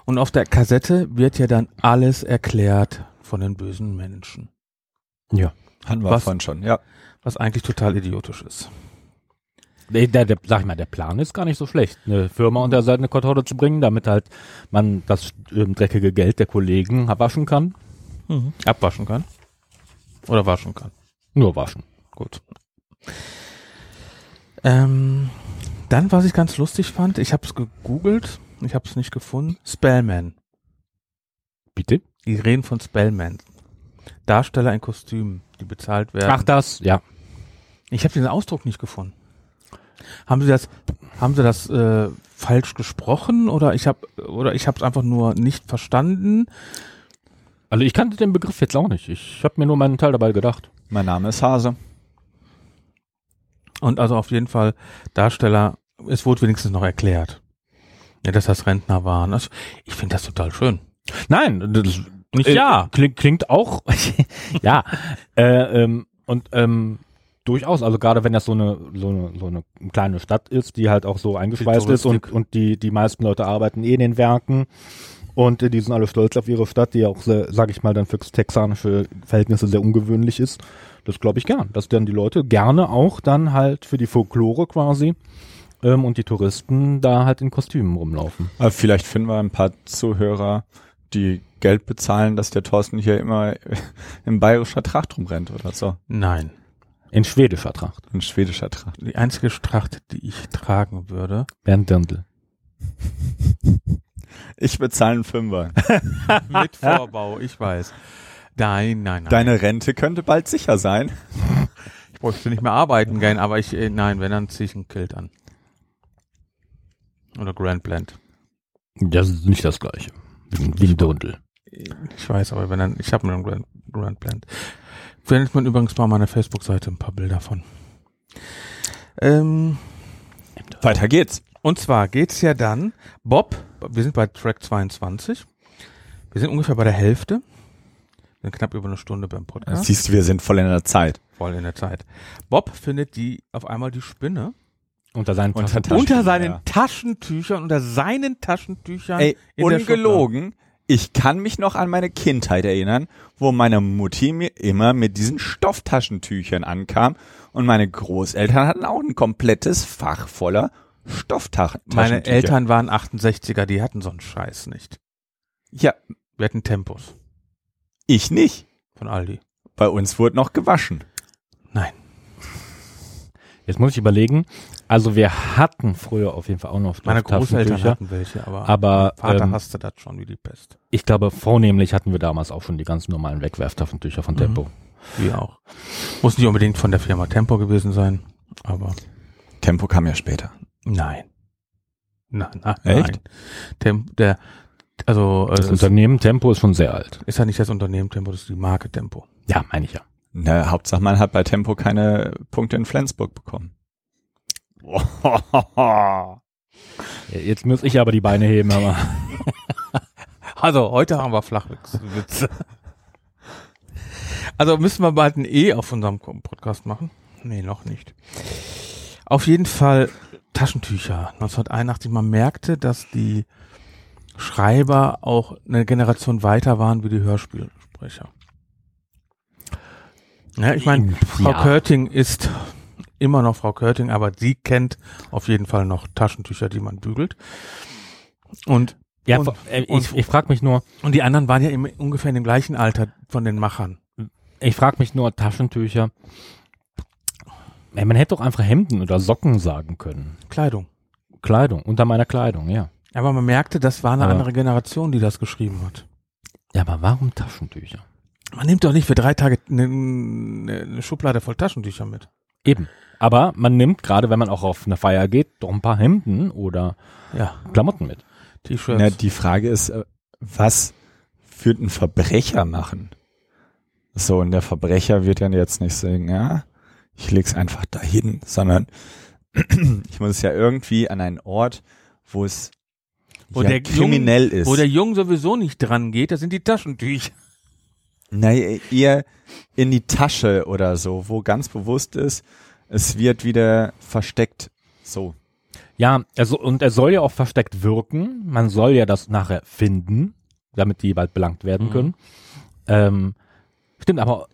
Und auf der Kassette wird ja dann alles erklärt von den bösen Menschen. Ja. Hatten wir Was? vorhin schon, ja. Was eigentlich total idiotisch ist. Der, der, der, sag ich mal, der Plan ist gar nicht so schlecht, eine Firma unter seine Kontrolle zu bringen, damit halt man das ähm, dreckige Geld der Kollegen waschen kann. Abwaschen kann. Oder waschen kann. Nur waschen. Gut. Ähm, dann, was ich ganz lustig fand, ich habe es gegoogelt, ich habe es nicht gefunden. Spellman. Bitte? Die reden von Spellman. Darsteller in Kostümen, die bezahlt werden. Ach das, ja. Ich habe diesen Ausdruck nicht gefunden. Haben Sie das, haben Sie das äh, falsch gesprochen oder ich habe oder ich habe es einfach nur nicht verstanden? Also ich kannte den Begriff jetzt auch nicht. Ich habe mir nur meinen Teil dabei gedacht. Mein Name ist Hase. Und also auf jeden Fall Darsteller, es wurde wenigstens noch erklärt, ja, dass das Rentner waren. Also, ich finde das total schön. Nein, das Nicht äh, ja. Klingt, klingt auch, ja. Äh, ähm, und ähm, durchaus, also gerade wenn das so eine, so eine so eine kleine Stadt ist, die halt auch so eingeschweißt ist und, und die, die meisten Leute arbeiten eh in den Werken und äh, die sind alle stolz auf ihre Stadt, die auch, sehr, sag ich mal, dann für texanische Verhältnisse sehr ungewöhnlich ist. Das glaube ich gern, dass dann die Leute gerne auch dann halt für die Folklore quasi ähm, und die Touristen da halt in Kostümen rumlaufen. Aber vielleicht finden wir ein paar Zuhörer, die Geld bezahlen, dass der Thorsten hier immer in bayerischer Tracht rumrennt oder so. Nein. In schwedischer Tracht. In schwedischer Tracht. Die einzige Tracht, die ich tragen würde. Bernd Dirndl. Ich bezahle einen Fünfer. Mit Vorbau, ich weiß. Nein, nein, nein. Deine Rente könnte bald sicher sein. ich bräuchte nicht mehr arbeiten gehen, aber ich, äh, nein, wenn, dann ziehe ich ein Kilt an. Oder Grand Blend. Das ist nicht das gleiche. Wie ein Dirndl. Ich weiß, aber wenn dann, ich habe mir einen Grand, Grand Blend. Findet man übrigens mal auf meiner Facebook-Seite ein paar Bilder von. Ähm, Weiter geht's. Und zwar geht's ja dann, Bob, wir sind bei Track 22. Wir sind ungefähr bei der Hälfte. Wir sind knapp über eine Stunde beim Podcast. Siehst du, wir sind voll in der Zeit. Voll in der Zeit. Bob findet die auf einmal die Spinne Unter seinen Unter Taschen- Taschen- unter seinen ja. Taschentüchern, unter seinen Taschentüchern. Ey, in der Schublade. ungelogen. Ich kann mich noch an meine Kindheit erinnern, wo meine Mutti mir immer mit diesen Stofftaschentüchern ankam und meine Großeltern hatten auch ein komplettes Fach voller Stofftaschentücher. Meine Eltern waren 68er, die hatten so einen Scheiß nicht. Ja, Wir hatten Tempos ich nicht. von Aldi. Bei uns wurde noch gewaschen. Nein. Jetzt muss ich überlegen. Also wir hatten früher auf jeden Fall auch noch Meine Großeltern hatten welche, aber, Aber, mein Vater ähm, hasste das schon wie die Pest. Ich glaube, vornehmlich hatten wir damals auch schon die ganz normalen Wegwerftaschentücher von Tempo. Wir auch. Muss nicht unbedingt von der Firma Tempo gewesen sein, aber Tempo kam ja später. Nein. Nein, nein, Echt? nein. Tem der, also, äh, Das das Unternehmen Tempo ist schon sehr alt. ist ja nicht das Unternehmen Tempo, das ist die Marke Tempo. Ja, meine ich ja. Na, Hauptsache man hat bei Tempo keine Punkte in Flensburg bekommen. Jetzt muss ich aber die Beine heben, aber Also, heute haben wir Flachwitze. also müssen wir bald ein E auf unserem Podcast machen? Nee, noch nicht. Auf jeden Fall Taschentücher. 1981, man merkte, dass die Schreiber auch eine Generation weiter waren wie die Hörspielsprecher. Ja, ich meine, Frau Ja. Körting ist immer noch Frau Körting, aber sie kennt auf jeden Fall noch Taschentücher, die man bügelt. Und, Ja, Und- äh, ich, und- ich frage mich nur, und die anderen waren ja im, ungefähr in dem gleichen Alter von den Machern. ich frage mich nur Taschentücher. Ey, man hätte doch einfach Hemden oder Socken sagen können. Kleidung. Kleidung, unter meiner Kleidung, ja. Aber man merkte, das war eine Aber- andere Generation, die das geschrieben hat. Ja, aber warum Taschentücher? Man nimmt doch nicht für drei Tage eine, eine Schublade voll Taschentücher mit. Eben. Aber man nimmt, gerade wenn man auch auf eine Feier geht, doch ein paar Hemden oder Ja, Klamotten mit. T-Shirts. Die Frage ist, äh, was wird ein Verbrecher machen? So, und der Verbrecher wird dann jetzt nicht sagen, ja, ich leg's einfach dahin, sondern ich muss es ja irgendwie an einen Ort, wo es Wo ja, der kriminell Jung, ist. Wo der Jung sowieso nicht dran geht, das sind die Taschentücher. Nein, eher in die Tasche oder so, wo ganz bewusst ist, es wird wieder versteckt. So. Ja, also, und er soll ja auch versteckt wirken. Man soll ja das nachher finden, damit die bald belangt werden Mhm. können. Ähm, stimmt, aber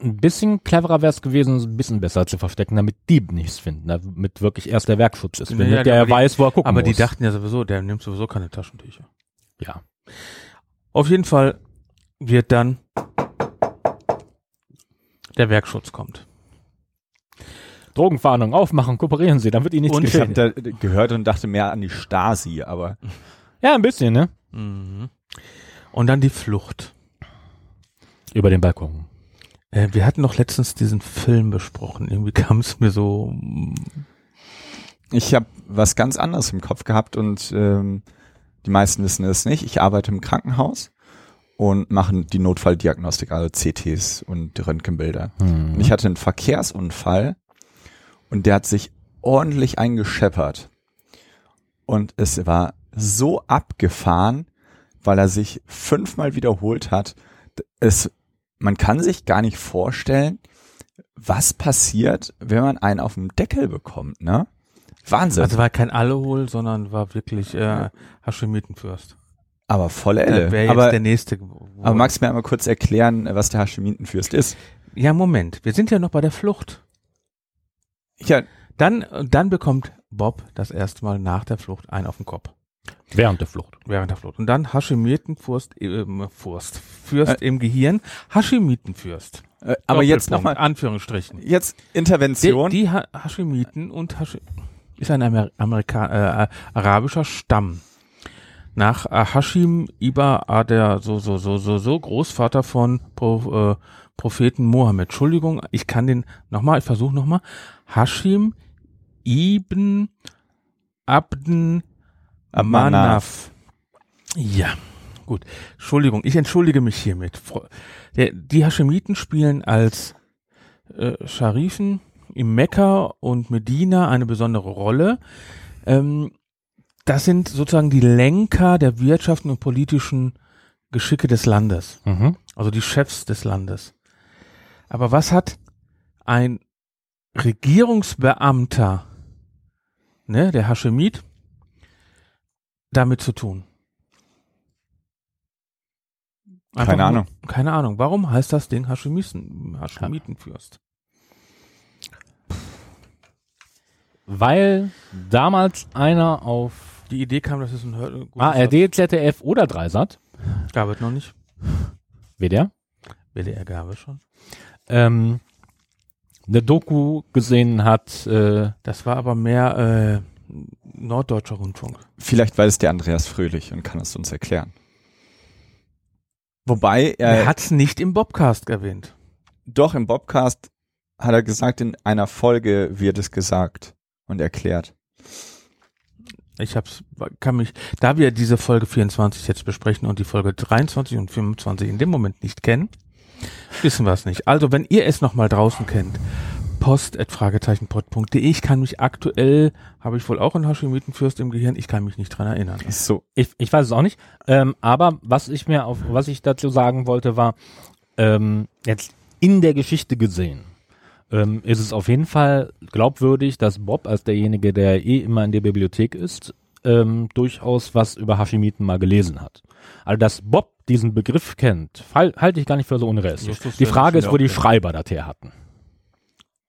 ein bisschen cleverer wäre es gewesen, es ein bisschen besser zu verstecken, damit Dieb nichts finden, damit wirklich erst der Werkschutz ist, damit ja, der aber die- weiß, wo er gucken Aber muss. die dachten ja sowieso, der nimmt sowieso keine Taschentücher. ja. Auf jeden Fall wird dann der Werkschutz kommt. Drogenfahndung, aufmachen, kooperieren Sie, dann wird Ihnen nichts Und Ich habe da gehört und dachte mehr an die Stasi, aber Ja, ein bisschen, ne? Mhm. Und dann die Flucht. Über den Balkon. Äh, wir hatten doch letztens diesen Film besprochen. Irgendwie kam es mir so. Ich habe was ganz anderes im Kopf gehabt und ähm, die meisten wissen es nicht. Ich arbeite im Krankenhaus und mache die Notfalldiagnostik, also CTs und Röntgenbilder. Hm. Und ich hatte einen Verkehrsunfall und der hat sich ordentlich eingescheppert. Und es war so abgefahren, weil er sich fünfmal wiederholt hat. Es, man kann sich gar nicht vorstellen, was passiert, wenn man einen auf dem Deckel bekommt, ne? Wahnsinn. Also war kein Alkohol, sondern war wirklich äh, Haschemitenfürst. aber volle Äh, Elle. Wäre jetzt aber, der nächste. aber magst du mir einmal kurz erklären, was der Hashemitenfürst ist? ja, Moment. Wir sind ja noch bei der Flucht. Ja, Dann, dann bekommt Bob das erste Mal nach der Flucht einen auf den Kopf. Während der Flucht. Während der Flucht. Und dann Hashemitenfürst, ähm, Fürst, Fürst im Gehirn, Hashemitenfürst. äh, aber jetzt nochmal, Anführungsstrichen. jetzt Die, Intervention. die ha Hashemiten und Hasch ist ein Amer Amerika äh, arabischer Stamm. Nach äh, Hashim Iba, ah, der so, so, so, so, so, Großvater von Pro, äh, Propheten Mohammed. Entschuldigung, ich kann den nochmal, ich versuche nochmal. Hashim Ibn Abden Manaf. Manaf. Ja, gut. Entschuldigung, ich entschuldige mich hiermit. Der, die Haschemiten spielen als äh, Scharifen im Mekka und Medina eine besondere Rolle. Ähm, das sind sozusagen die Lenker der wirtschaftlichen und politischen Geschicke des Landes, Mhm. also die Chefs des Landes. Aber was hat ein Regierungsbeamter, ne, der Haschemit, damit zu tun? Keine nur- Ahnung. Keine Ahnung. Warum heißt das Ding Haschemiten, Haschemitenfürst? Weil damals einer auf Die Idee kam, das ist ein ARD, ZDF oder Dreisat. Gab es noch nicht. WDR, WDR gab es schon. ähm, eine Doku gesehen hat, äh, Das war aber mehr äh, norddeutscher Rundfunk. Vielleicht weiß es der Andreas Fröhlich und kann es uns erklären. Wobei Er er hat es nicht im Bobcast erwähnt. doch im Bobcast hat er gesagt, in einer Folge wird es gesagt und erklärt. Ich hab's, kann mich, da wir diese Folge 24 jetzt besprechen und die Folge 23 und 25 in dem Moment nicht kennen, wissen wir es nicht. Also, wenn ihr es nochmal draußen kennt, post at fragezeichenpod.de. Ich kann mich aktuell, habe ich wohl auch einen Hashemitenfürst im Gehirn, ich kann mich nicht dran erinnern. So, ich, ich weiß es auch nicht, ähm, aber was ich mir auf, was ich dazu sagen wollte, war, ähm, jetzt in der Geschichte gesehen, ähm, ist es auf jeden Fall glaubwürdig, dass Bob als derjenige, der eh immer in der Bibliothek ist, ähm, durchaus was über Hashimiten mal gelesen hat. Also dass Bob diesen Begriff kennt, halte ich gar nicht für so unrealistisch. Die Frage ist, wo die. Schreiber das her hatten.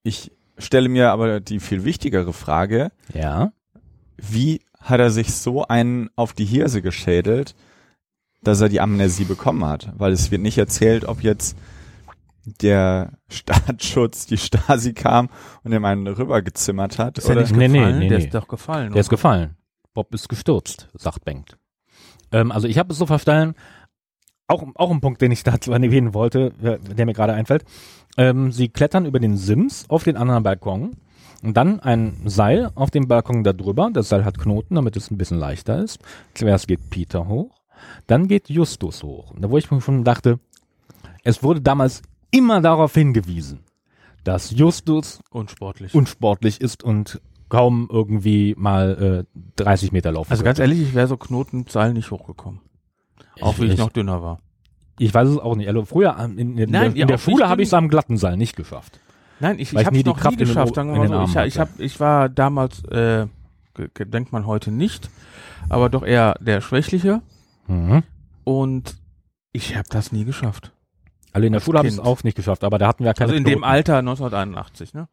Ich stelle mir aber die viel wichtigere Frage, Ja. wie hat er sich so einen auf die Hirse geschädelt, dass er die Amnesie bekommen hat? Weil es wird nicht erzählt, ob jetzt der Staatsschutz, die Stasi kam und ihm einen rübergezimmert hat. Ist er oder? nicht Nee, nee, gefallen? nee, der nee. ist doch gefallen. Der ist oder? gefallen. Bob ist gestürzt, sagt Bengt. Ähm, also ich habe es so verstanden, auch, auch ein Punkt, den ich dazu erwähnen wollte, der der mir gerade einfällt. Ähm, sie klettern über den Sims auf den anderen Balkon und dann ein Seil auf dem Balkon da drüber. Das Seil hat Knoten, damit es ein bisschen leichter ist. Zuerst geht Peter hoch, dann geht Justus hoch. Und da wo ich mir schon dachte, es wurde damals immer darauf hingewiesen, dass Justus Unsportlich. unsportlich ist und kaum irgendwie mal äh, 30 Meter laufen also wird. ganz ehrlich, ich wäre so Knotenseil nicht hochgekommen. Auch wie ich, ich- noch dünner war. Ich weiß es auch nicht. Also früher ähm, in, in, Nein, der, ja, in der Schule habe ich es am glatten Seil nicht geschafft. Nein, ich, ich habe es die noch Kraft nie den geschafft. O- Sagen wir mal den so. Ich, ich, hab, ich war damals, äh, denkt man heute nicht, aber doch eher der Schwächliche Mhm. und ich habe das nie geschafft. Also in der Als Schule habe ich es auch nicht geschafft, aber da hatten wir keine Also in dem Knoten. Alter 1981, ne?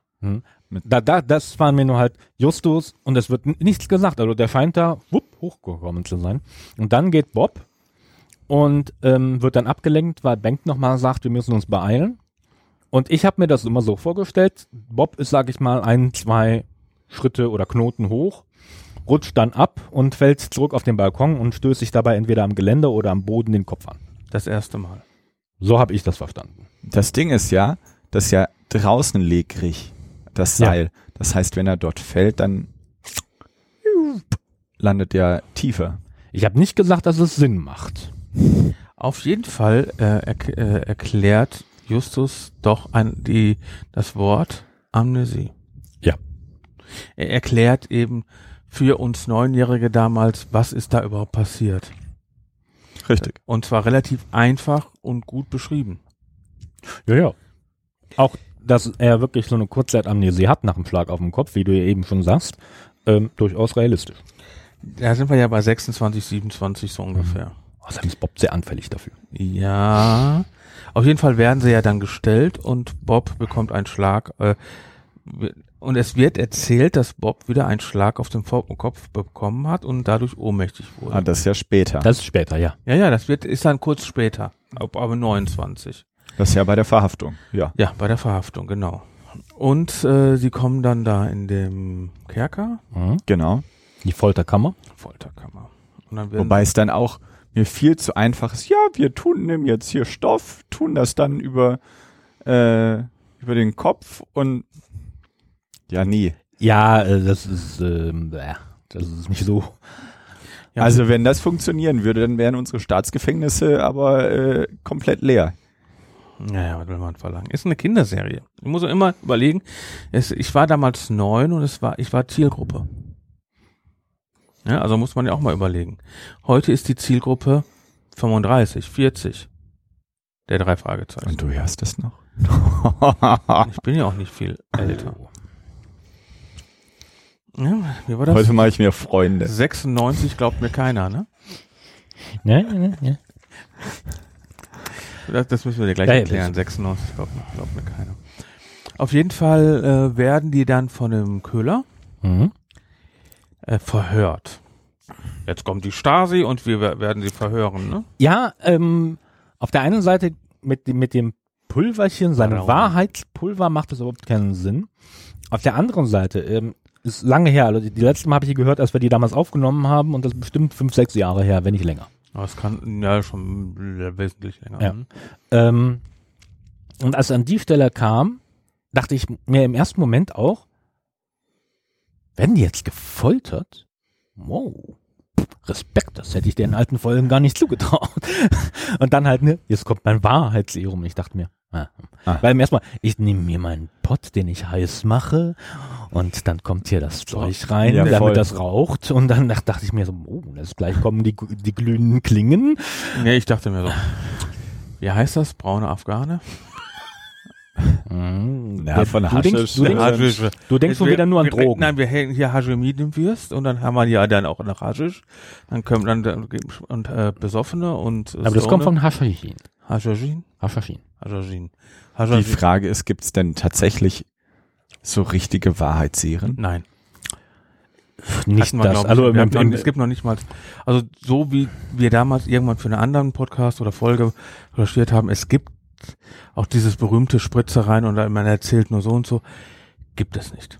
Da, da, das waren mir nur halt Justus und es wird nichts gesagt. Also der scheint da wupp, hochgekommen zu sein. Und dann geht Bob und ähm, wird dann abgelenkt, weil Bengt nochmal sagt, wir müssen uns beeilen. Und ich habe mir das immer so vorgestellt. Bob ist, sag ich mal, ein, zwei Schritte oder Knoten hoch, rutscht dann ab und fällt zurück auf den Balkon und stößt sich dabei entweder am Geländer oder am Boden den Kopf an. Das erste Mal. So habe ich das verstanden. Das Ding ist ja, das ist ja draußen legrig, das Ja. Seil. Das heißt, wenn er dort fällt, dann landet er tiefer. Ich habe nicht gesagt, dass es Sinn macht. Auf jeden Fall äh, erk äh, erklärt Justus doch ein, die, das Wort Amnesie. Ja. Er erklärt eben für uns Neunjährige damals, was ist da überhaupt passiert. Richtig. Und zwar relativ einfach und gut beschrieben. Ja, ja. Auch, dass er wirklich so eine Kurzzeitamnesie hat nach dem Schlag auf den Kopf, wie du ja eben schon sagst, ähm, durchaus realistisch. Da sind wir ja bei 26, 27 so ungefähr. Außerdem ist Bob sehr anfällig dafür. Ja. Auf jeden Fall werden sie ja dann gestellt und Bob bekommt einen Schlag. Äh, und es wird erzählt, dass Bob wieder einen Schlag auf den Kopf bekommen hat und dadurch ohnmächtig wurde. Ah, das ist ja später. Das ist später, ja. ja, ja, das wird ist dann kurz später, ab aber 29. Das ist ja bei der Verhaftung. Ja. Ja, bei der Verhaftung, genau. Und äh, sie kommen dann da in dem Kerker, Mhm. Genau. Die Folterkammer. Folterkammer. Und dann werden Wobei es dann auch mir viel zu einfach ist. Ja, wir tun nehmen jetzt hier Stoff, tun das dann über, äh, über den Kopf und ja, nie. Ja, äh, das ist, bäh, das ist nicht so. Ja. Also wenn das funktionieren würde, dann wären unsere Staatsgefängnisse aber äh, komplett leer. Naja, was will man verlangen? Ist eine Kinderserie. Ich muss auch immer überlegen, es, ich war damals neun und es war, ich war Zielgruppe. Ja, also muss man ja auch mal überlegen. Heute ist die Zielgruppe 35, 40. Der drei Fragezeichen. Und du hörst das noch? Ich bin ja auch nicht viel älter. Ja, wie war das? Heute mache ich mir Freunde. 96 glaubt mir keiner, ne? Ne, ne, ne. Das, das müssen wir dir gleich Ja, ja, erklären. 96 glaubt, mir- glaubt mir keiner. Auf jeden Fall äh, werden die dann von dem Köhler Mhm. Äh, verhört. Jetzt kommt die Stasi und wir wer- werden sie verhören, ne? Ja, ähm, auf der einen Seite mit, dem- mit dem Pulverchen, seine Warum? Wahrheitspulver macht das überhaupt keinen Sinn. Auf der anderen Seite, ähm, ist lange her, also die, die letzte Mal habe ich die gehört, als wir die damals aufgenommen haben und das ist bestimmt fünf, sechs Jahre her, wenn nicht länger. Aber es kann ja schon wesentlich länger. Ja. ne? Ähm, und als er an die Stelle kam, dachte ich mir im ersten Moment auch, werden die jetzt gefoltert? Wow. Respekt, das hätte ich den alten Folgen gar nicht zugetraut. Und dann halt, ne, jetzt kommt mein Wahrheitsserum. Ich dachte mir, ah. Ah. weil im ersten Mal, ich nehme mir meinen Pott, den ich heiß mache, und dann kommt hier das Zeug rein, Ja, damit voll. das raucht. Und dann dach- dachte ich mir so, oh, das gleich kommen die, die glühenden Klingen. Nee, ich dachte mir so, wie heißt das? Braune Afghane? Mm, Ja, von du denkst, du denkst, Haschisch. du denkst schon wieder nur an Drogen. Nein, wir hängen hier Hashemidenwürst und dann haben wir ja dann auch noch Haschisch. Dann kommen dann, und äh, Besoffene und äh, Aber das kommt von Haschachin. Hashashin. Haschachin. Hashashin. Die. Frage ist, gibt es denn tatsächlich so richtige Wahrheitsserien? Nein. Nicht wir, das. ich. Also im, noch, im, es gibt noch nicht mal, also so wie wir damals irgendwann für einen anderen Podcast oder Folge recherchiert haben, es gibt auch dieses berühmte Spritzereien und man erzählt nur so und so, gibt es nicht.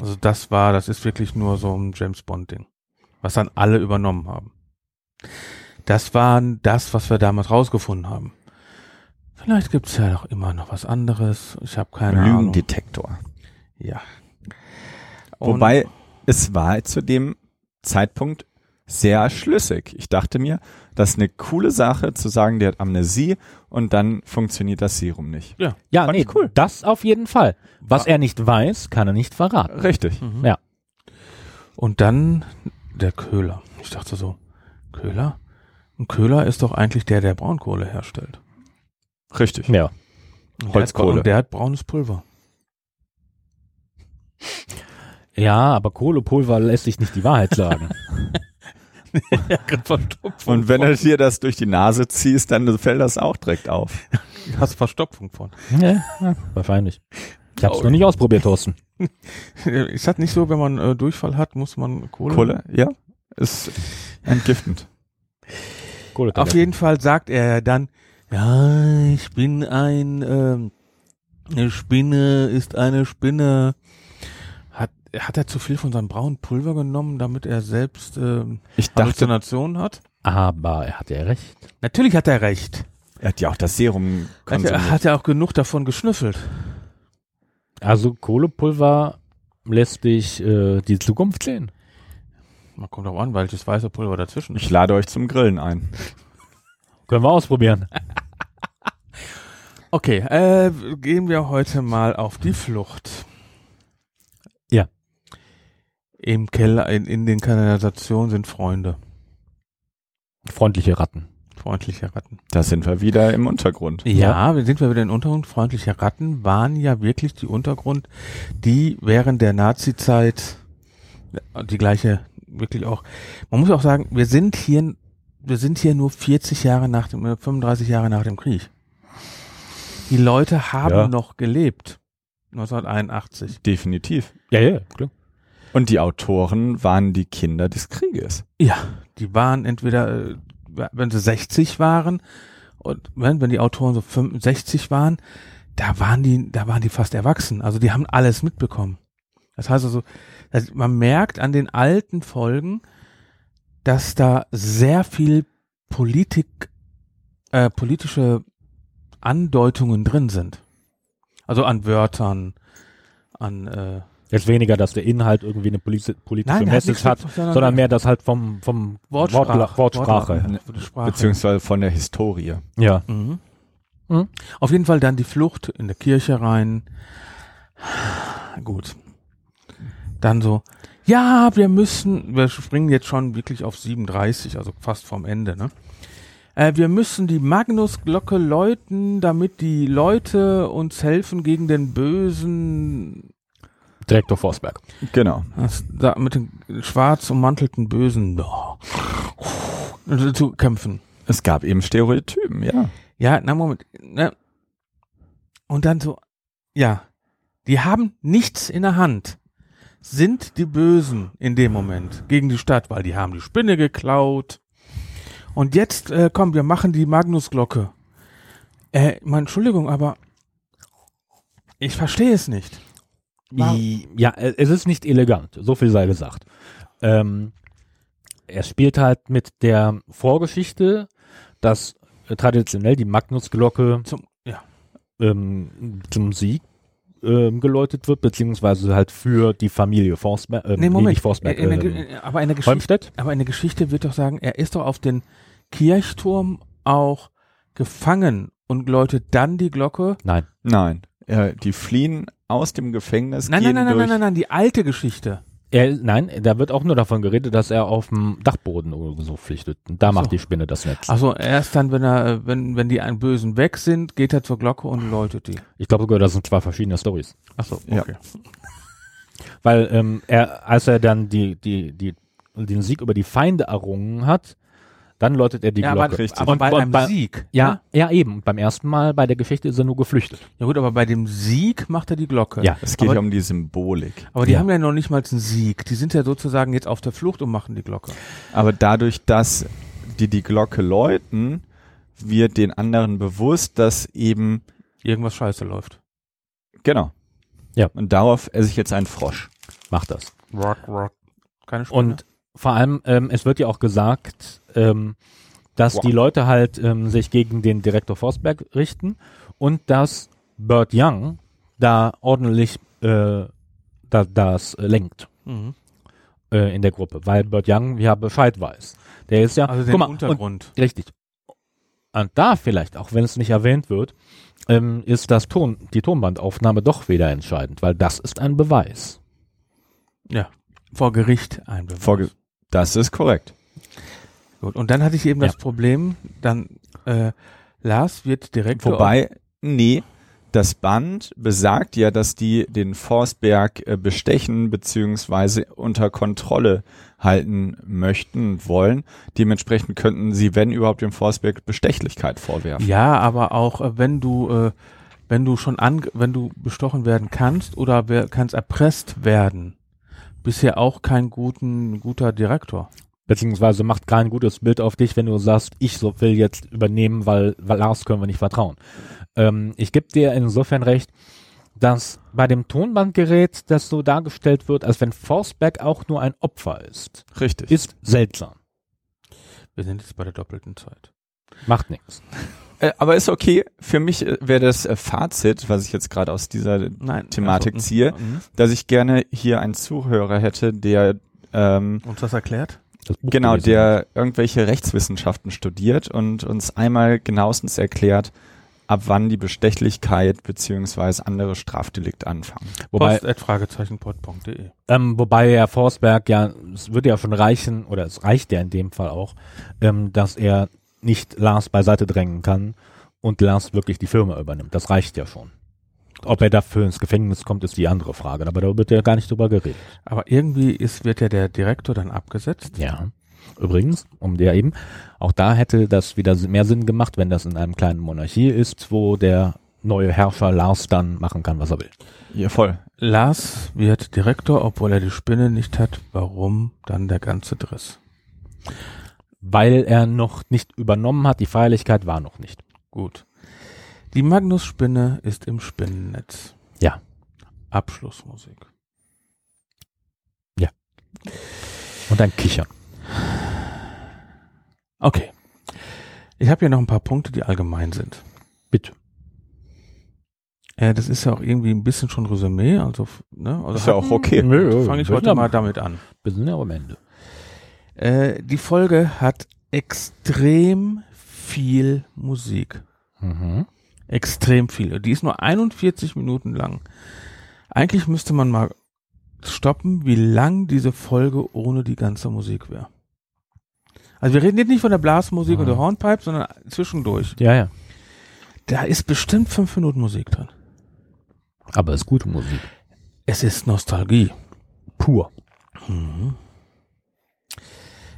Also das war, das ist wirklich nur so ein James Bond Ding, was dann alle übernommen haben. Das war das, was wir damals rausgefunden haben. Vielleicht gibt es ja noch immer noch was anderes. Ich habe keine Ahnung. Lügendetektor. Ja. Und- Wobei, es war zu dem Zeitpunkt sehr schlüssig. Ich dachte mir, das ist eine coole Sache zu sagen, der hat Amnesie und dann funktioniert das Serum nicht. ja, fand nee, cool. das auf jeden Fall. Was er nicht weiß, kann er nicht verraten. Richtig. Mhm. Ja. Und dann der Köhler. Ich dachte so, Köhler? Ein Köhler ist doch eigentlich der, der Braunkohle herstellt. Richtig. Ja. Und der hat- Holzkohle. Und der hat braunes Pulver. Ja, aber Kohlepulver lässt sich nicht die Wahrheit sagen. Ja, Verstopfung. Und wenn du dir das durch die Nase ziehst, dann fällt das auch direkt auf. Du hast Verstopfung von. ja, ja, wahrscheinlich. Ich hab's Oh. noch nicht ausprobiert, Thorsten. Ist das nicht so, wenn man äh, Durchfall hat, muss man Kohle? Kohle, ja, ist entgiftend. Kohle Auf jeden Fall sagt er dann, ja, ich bin ein, ähm, eine Spinne ist eine Spinne. Hat, er zu viel von seinem braunen Pulver genommen, damit er selbst ähm, Ich dachte, Halluzinationen hat? Aber er hat ja recht. Natürlich hat er recht. er hat ja auch das Serum Hat er, konsumiert. hat er auch genug davon geschnüffelt. Also Kohlepulver lässt dich äh, die Zukunft sehen. Man kommt auch an, welches weiße Pulver dazwischen ist. Ich lade euch zum Grillen ein. Können wir ausprobieren. Okay, äh, gehen wir heute mal auf die Flucht. Ja. Im Keller, in, in den Kanalisationen sind Freunde. Freundliche Ratten. Freundliche Ratten. Da sind wir wieder im Untergrund. Ja, wir sind wir wieder in Untergrund. Freundliche Ratten waren ja wirklich die Untergrund, die während der Nazi-Zeit die gleiche, wirklich auch. Man muss auch sagen, wir sind hier, wir sind hier nur 40 Jahre nach dem, äh, 35 Jahre nach dem Krieg. Die Leute haben Ja. noch gelebt. 1981. Definitiv. Ja, ja, klar. Und die Autoren waren die Kinder des Krieges. Ja, die waren entweder, äh, wenn sie 60 waren und wenn, wenn die Autoren so 65 waren, da waren die, da waren die fast erwachsen. Also die haben alles mitbekommen. Das heißt also, man merkt an den alten Folgen, dass da sehr viel Politik, äh, politische Andeutungen drin sind. Also an Wörtern, an äh, Jetzt weniger, dass der Inhalt irgendwie eine politische, Nein, Message hat, mit- sondern mehr das halt vom, vom Wortsprache. Wortsprache. Wortla- Sprache. Beziehungsweise von der Historie. Ja. Mhm. Mhm. Auf jeden Fall dann die Flucht in der Kirche rein. Gut. Dann so, ja, wir müssen, wir springen jetzt schon wirklich auf 37, also fast vom Ende, ne? Äh, wir müssen die Magnusglocke läuten, damit die Leute uns helfen gegen den bösen, Direktor Forsberg. Genau. das, da, mit den schwarz ummantelten Bösen äh, zu kämpfen. Es gab eben Stereotypen, ja. Ja, na Moment. Ne? Und dann so, ja, die haben nichts in der Hand. Sind die Bösen in dem Moment gegen die Stadt, weil die haben die Spinne geklaut. Und jetzt, äh, komm, wir machen die Magnusglocke. Äh, meine Entschuldigung, aber ich verstehe es nicht. Warum? Ja, äh, es ist nicht elegant, so viel sei gesagt. Ähm, er spielt halt mit der Vorgeschichte, dass äh, traditionell die Magnusglocke Zum, ja. ähm, zum Sieg ähm, geläutet wird, beziehungsweise halt für die Familie Forsberg, ähm, Nee, Moment. nicht Forsberg, in, in, der ähm, Ge- aber in der Geschichte, aber in der Geschichte wird doch sagen, er ist doch auf den Kirchturm auch gefangen und läutet dann die Glocke. Nein. Nein. Äh, die fliehen aus dem Gefängnis. Nein, gehen nein, nein, nein, durch, nein, nein, die alte Geschichte. Er, nein, da wird auch nur davon geredet, dass er auf dem Dachboden oder so flüchtet. Und da macht die Spinne das Netz. Also erst dann, wenn er, wenn, wenn die einen Bösen weg sind, geht er zur Glocke und läutet die. Ich glaube sogar, das sind zwei verschiedene Stories. Achso, Ja. okay. Weil ähm, er, als er dann die, die, die, den Sieg über die Feinde errungen hat, dann läutet er die ja, Glocke. aber, aber Und bei bei- einem bei- Sieg. Ja, ne? ja eben. Und beim ersten Mal bei der Geschichte ist er nur geflüchtet. Ja gut, aber bei dem Sieg macht er die Glocke. Ja. Es geht Aber- ja um die Symbolik. Aber die Ja. haben ja noch nicht mal einen Sieg. Die sind ja sozusagen jetzt auf der Flucht und machen die Glocke. Aber dadurch, dass die die Glocke läuten, wird den anderen bewusst, dass eben, Irgendwas scheiße läuft. genau. Ja. Und darauf esse ich jetzt einen Frosch. Macht das. Rock, rock. Keine Spinne. Und vor allem, ähm, es wird ja auch gesagt, ähm, dass Wow. die Leute halt ähm, sich gegen den Direktor Forsberg richten und dass Burt Young da ordentlich äh, da, das lenkt Mhm. äh, in der Gruppe, weil Burt Young ja Bescheid weiß. Der ist ja, Also den mal, und, Untergrund. richtig. Und da vielleicht, auch wenn es nicht erwähnt wird, ähm, ist das Ton, die Tonbandaufnahme doch wieder entscheidend, weil das ist ein Beweis. ja. Vor Gericht ein Beweis. Vorge das ist korrekt. Gut. Und dann hatte ich eben Ja. das Problem, dann äh, Lars wird direkt Wobei, nee, das Band besagt ja, dass die den Forsberg äh, bestechen beziehungsweise unter Kontrolle halten möchten wollen. Dementsprechend könnten sie, wenn überhaupt, dem Forsberg Bestechlichkeit vorwerfen. Ja, aber auch äh, wenn du äh, wenn du schon an wenn du bestochen werden kannst oder wer, kannst erpresst werden, bisher auch kein guten guter Direktor. Beziehungsweise macht kein gutes Bild auf dich, wenn du sagst, ich so will jetzt übernehmen, weil, weil Lars können wir nicht vertrauen. Ähm, ich gebe dir insofern recht, dass bei dem Tonbandgerät das so dargestellt wird, als wenn Forsberg auch nur ein Opfer ist. Richtig. Ist seltsam. Wir sind jetzt bei der doppelten Zeit. Macht nichts. Äh, aber ist okay. Für mich äh, wäre das äh, Fazit, was ich jetzt gerade aus dieser Nein. Thematik also, ziehe, mhm. dass ich gerne hier einen Zuhörer hätte, der ähm, Uns das erklärt? Das Buch genau, der irgendwelche Rechtswissenschaften studiert und uns einmal genauestens erklärt, ab wann die Bestechlichkeit beziehungsweise andere Strafdelikte anfangen. Wobei, Post at Fragezeichenpod.de. ähm, wobei Herr Forsberg ja, es würde ja schon reichen, oder es reicht ja in dem Fall auch, ähm, dass er nicht Lars beiseite drängen kann und Lars wirklich die Firma übernimmt. Das reicht ja schon. Ob er dafür ins Gefängnis kommt, ist die andere Frage. Aber da wird ja gar nicht drüber geredet. Aber irgendwie ist, wird ja der Direktor dann abgesetzt. Ja. Übrigens, um der eben, auch da hätte das wieder mehr Sinn gemacht, wenn das in einem kleinen Monarchie ist, wo der neue Herrscher Lars dann machen kann, was er will. Ja, voll. Lars wird Direktor, obwohl er die Spinne nicht hat. Warum dann der ganze Driss? Weil er noch nicht übernommen hat, die Feierlichkeit war noch nicht. Gut. Die Magnus-Spinne ist im Spinnennetz. Ja. Abschlussmusik. Und ein Kichern. Okay. Ich habe hier noch ein paar Punkte, die allgemein sind. Bitte. Äh, das ist ja auch irgendwie ein bisschen schon Resümee, also, ne? Also Ist ja auch okay. Fange ich heute mal damit an. Wir sind ja am Ende. Äh, die Folge hat extrem viel Musik. Mhm. Extrem viel. Die ist nur 41 Minuten lang. Eigentlich müsste man mal stoppen, wie lang diese Folge ohne die ganze Musik wäre. Also wir reden jetzt nicht von der Blasmusik Mhm. oder Hornpipe, sondern zwischendurch. Ja, ja. Da ist bestimmt fünf Minuten Musik drin. Aber es ist gute Musik. Es ist Nostalgie. Pur.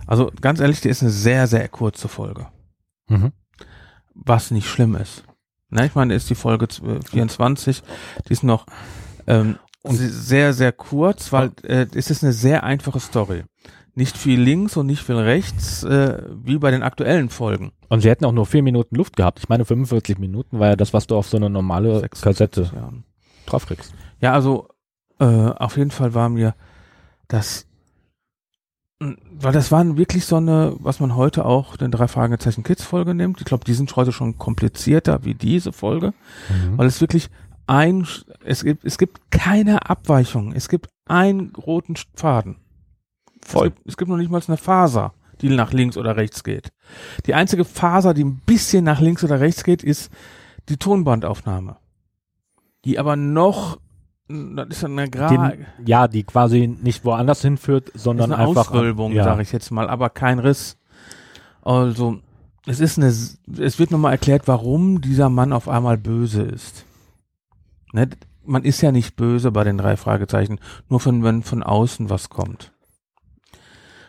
Also ganz ehrlich, die ist eine sehr, sehr kurze Folge. Mhm. was nicht schlimm ist. Na, ich meine, ist die Folge z- äh, 24, die ist noch ähm, se- sehr, sehr kurz, weil äh, es ist eine sehr einfache Story. Nicht viel links und nicht viel rechts, äh, wie bei den aktuellen Folgen. Und sie hätten auch nur vier Minuten Luft gehabt. Ich meine, 45 Minuten war ja das, was du auf so eine normale 46 Kassette Jahren. draufkriegst. Ja, also äh, auf jeden Fall war mir das, weil das waren wirklich so eine, was man heute auch den drei Fragezeichen Kids Folge nimmt. Ich glaube, die sind heute schon komplizierter wie diese Folge. Mhm. weil es wirklich ein, es gibt, es gibt keine Abweichung. Es gibt einen roten Faden. Voll. Es gibt, es gibt noch nicht mal eine Faser, die nach links oder rechts geht. Die einzige Faser, die ein bisschen nach links oder rechts geht, ist die Tonbandaufnahme. Die aber noch das ist eine, Gra Den, ja, die quasi nicht woanders hinführt, sondern ist eine einfach. Auswölbung, ja. sage ich jetzt mal, aber kein Riss. Also, es ist eine, es wird nochmal erklärt, warum dieser Mann auf einmal böse ist. Ne? Man ist ja nicht böse bei den drei Fragezeichen, nur von, wenn von außen was kommt.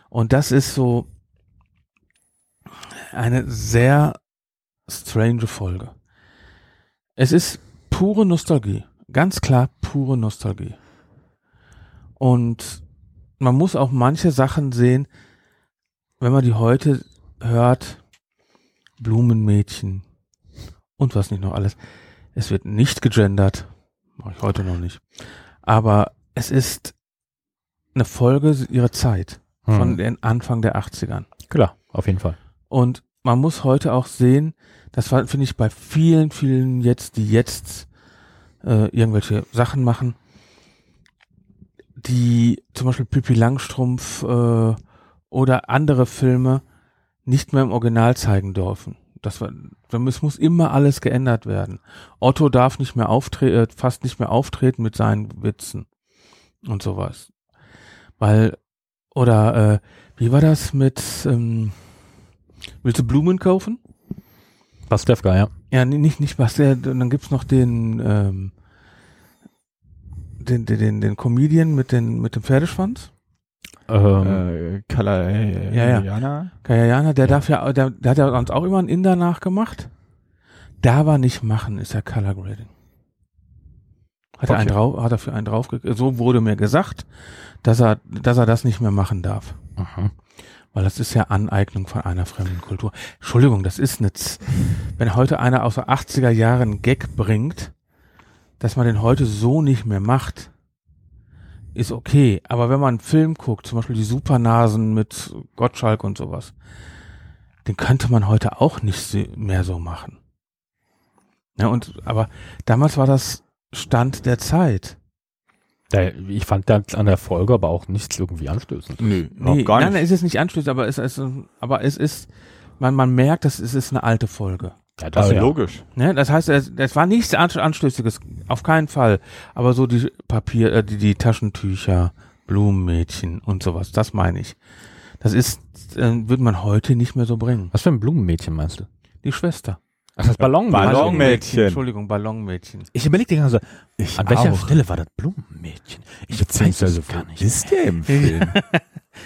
Und das ist so eine sehr strange Folge. Es ist pure Nostalgie. Ganz klar pure Nostalgie. Und man muss auch manche Sachen sehen, wenn man die heute hört, Blumenmädchen und was nicht noch alles. Es wird nicht gegendert, mache ich heute noch nicht. Aber es ist eine Folge ihrer Zeit von Hm. den Anfang der 80ern. Klar, auf jeden Fall. Und man muss heute auch sehen, das war- finde ich bei vielen, vielen jetzt, die jetzt äh, irgendwelche Sachen machen, die zum Beispiel Pippi Langstrumpf äh, oder andere Filme nicht mehr im Original zeigen dürfen. Das war, es muss immer alles geändert werden. Otto darf nicht mehr auftreten, äh, fast nicht mehr auftreten mit seinen Witzen und sowas. Weil, oder äh, wie war das mit ähm, Willst du Blumen kaufen? Pastewka, ja. Ja, nicht, nicht was. Der, dann gibt's noch den, ähm, den, den, den, den Comedian mit, den, mit dem Pferdeschwanz. Ähm, Äh, Kala, äh, Ja, ja. Jana? Kayayana, der darf ja, der, der hat ja uns auch immer einen Inder nachgemacht. Da war nicht machen, ist ja Color Grading. Hat er Okay. einen drauf, hat er für einen drauf, so wurde mir gesagt, dass er, dass er das nicht mehr machen darf. aha. Weil das ist ja Aneignung von einer fremden Kultur. Entschuldigung, das ist nicht. Wenn heute einer aus den 80er Jahren Gag bringt, dass man den heute so nicht mehr macht, ist okay. Aber wenn man einen Film guckt, zum Beispiel die Supernasen mit Gottschalk und sowas, den könnte man heute auch nicht mehr so machen. Ja, und, aber damals war das Stand der Zeit. Da, ich fand da an der Folge aber auch nichts irgendwie anstößend. Nö, Nee, gar nein, nicht. nein, es ist nicht anstößend, aber es ist, aber es ist, man, man merkt, dass es ist eine alte Folge. Ja, also ja. logisch. Ne? Das heißt, es, es war nichts An- Anstößiges, auf keinen Fall. Aber so die Papier, äh, die, die Taschentücher, Blumenmädchen und sowas, das meine ich. Das ist, äh, würde man heute nicht mehr so bringen. Was für ein Blumenmädchen meinst du? Die Schwester. Ach, das Ballonmädchen. Ballonmädchen. Entschuldigung, Ballonmädchen. Ich die ganze Zeit, Ich an welcher auch. Stelle war das Blumenmädchen? Ich weiß es gar wo nicht. ist der im Film?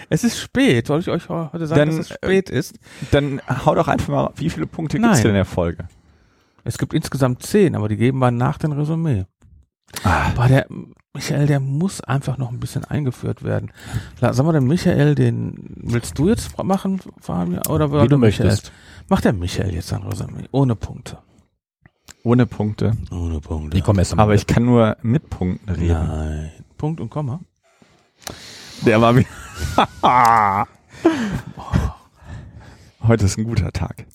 Es ist spät. Soll ich euch heute sagen, Dann, dass es spät ist? Dann hau doch einfach mal, wie viele Punkte gibt's Nein. denn in der Folge? Es gibt insgesamt zehn, aber die geben wir nach dem Resümee. Ah, Aber der Michael, der muss einfach noch ein bisschen eingeführt werden. Sag mal, den Michael, den willst du jetzt machen, Fabian? Oder Wie du Michael? möchtest. Macht der Michael jetzt ein Resümee? Ohne Punkte. ohne Punkte. Ohne Punkte. Die kommen erst Aber ich kann nur mit Punkten reden. Nein. Punkt und Komma. Der war wieder. Heute ist ein guter Tag.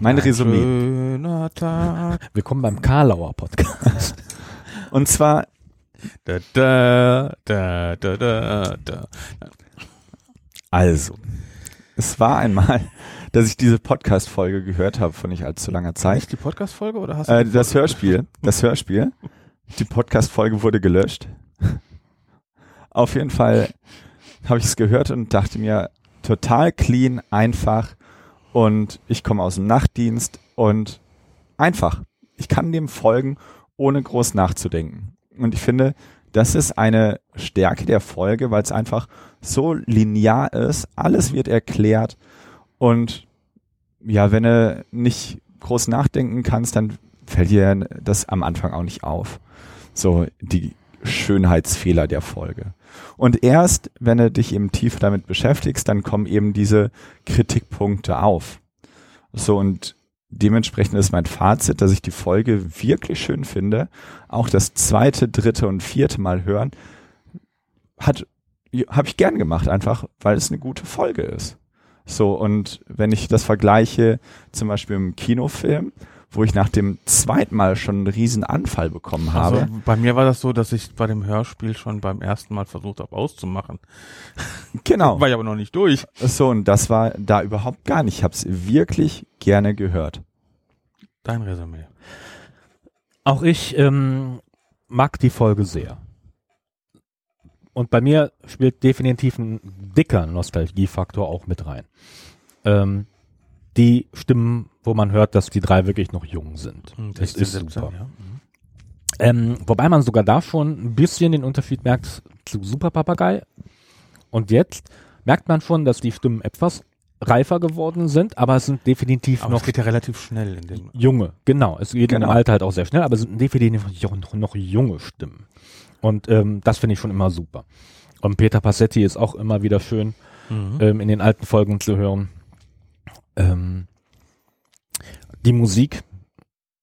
Mein Resümee. Schöner Tag. Willkommen beim Karlauer Podcast. Und zwar, Da, da, da, da, da, da. also, es war einmal, dass ich diese Podcast-Folge gehört habe von nicht allzu langer Zeit. Nicht die Podcast-Folge oder hast du Äh, das Hörspiel, das Hörspiel. Die Podcast-Folge wurde gelöscht. Auf jeden Fall habe ich es gehört und dachte mir, total clean, einfach und ich komme aus dem Nachtdienst und einfach. Ich kann dem folgen, ohne groß nachzudenken. Und ich finde, das ist eine Stärke der Folge, weil es einfach so linear ist, alles wird erklärt und ja, wenn du nicht groß nachdenken kannst, dann fällt dir das am Anfang auch nicht auf. So die Schönheitsfehler der Folge. Und erst, wenn du dich eben tief damit beschäftigst, dann kommen eben diese Kritikpunkte auf. So und dementsprechend ist mein Fazit, dass ich die Folge wirklich schön finde. Auch das zweite, dritte und vierte Mal hören hat habe ich gern gemacht, einfach weil es eine gute Folge ist. So, und wenn ich das vergleiche, zum Beispiel im Kinofilm, wo ich nach dem zweiten Mal schon einen riesen Anfall bekommen habe. Also, bei mir war das so, dass ich bei dem Hörspiel schon beim ersten Mal versucht habe auszumachen. genau. War ich aber noch nicht durch. So, und das war da überhaupt gar nicht. Ich habe es wirklich gerne gehört. Dein Resümee. Auch ich ähm, mag die Folge sehr. Und bei mir spielt definitiv ein dicker Nostalgiefaktor auch mit rein. Ähm, die Stimmen, wo man hört, dass die drei wirklich noch jung sind. Das ist 17, super. ja. Mhm. Ähm, wobei man sogar da schon ein bisschen den Unterschied merkt zu Super Papagei. Und jetzt merkt man schon, dass die Stimmen etwas reifer geworden sind, aber es sind definitiv Aber noch es geht ja relativ schnell in dem. junge. Genau, es geht Genau. im Alter halt auch sehr schnell, aber es sind definitiv noch, noch junge Stimmen. Und ähm, das finde ich schon immer super. Und Peter Passetti ist auch immer wieder schön Mhm. ähm, in den alten Folgen zu hören. Ähm, die Musik,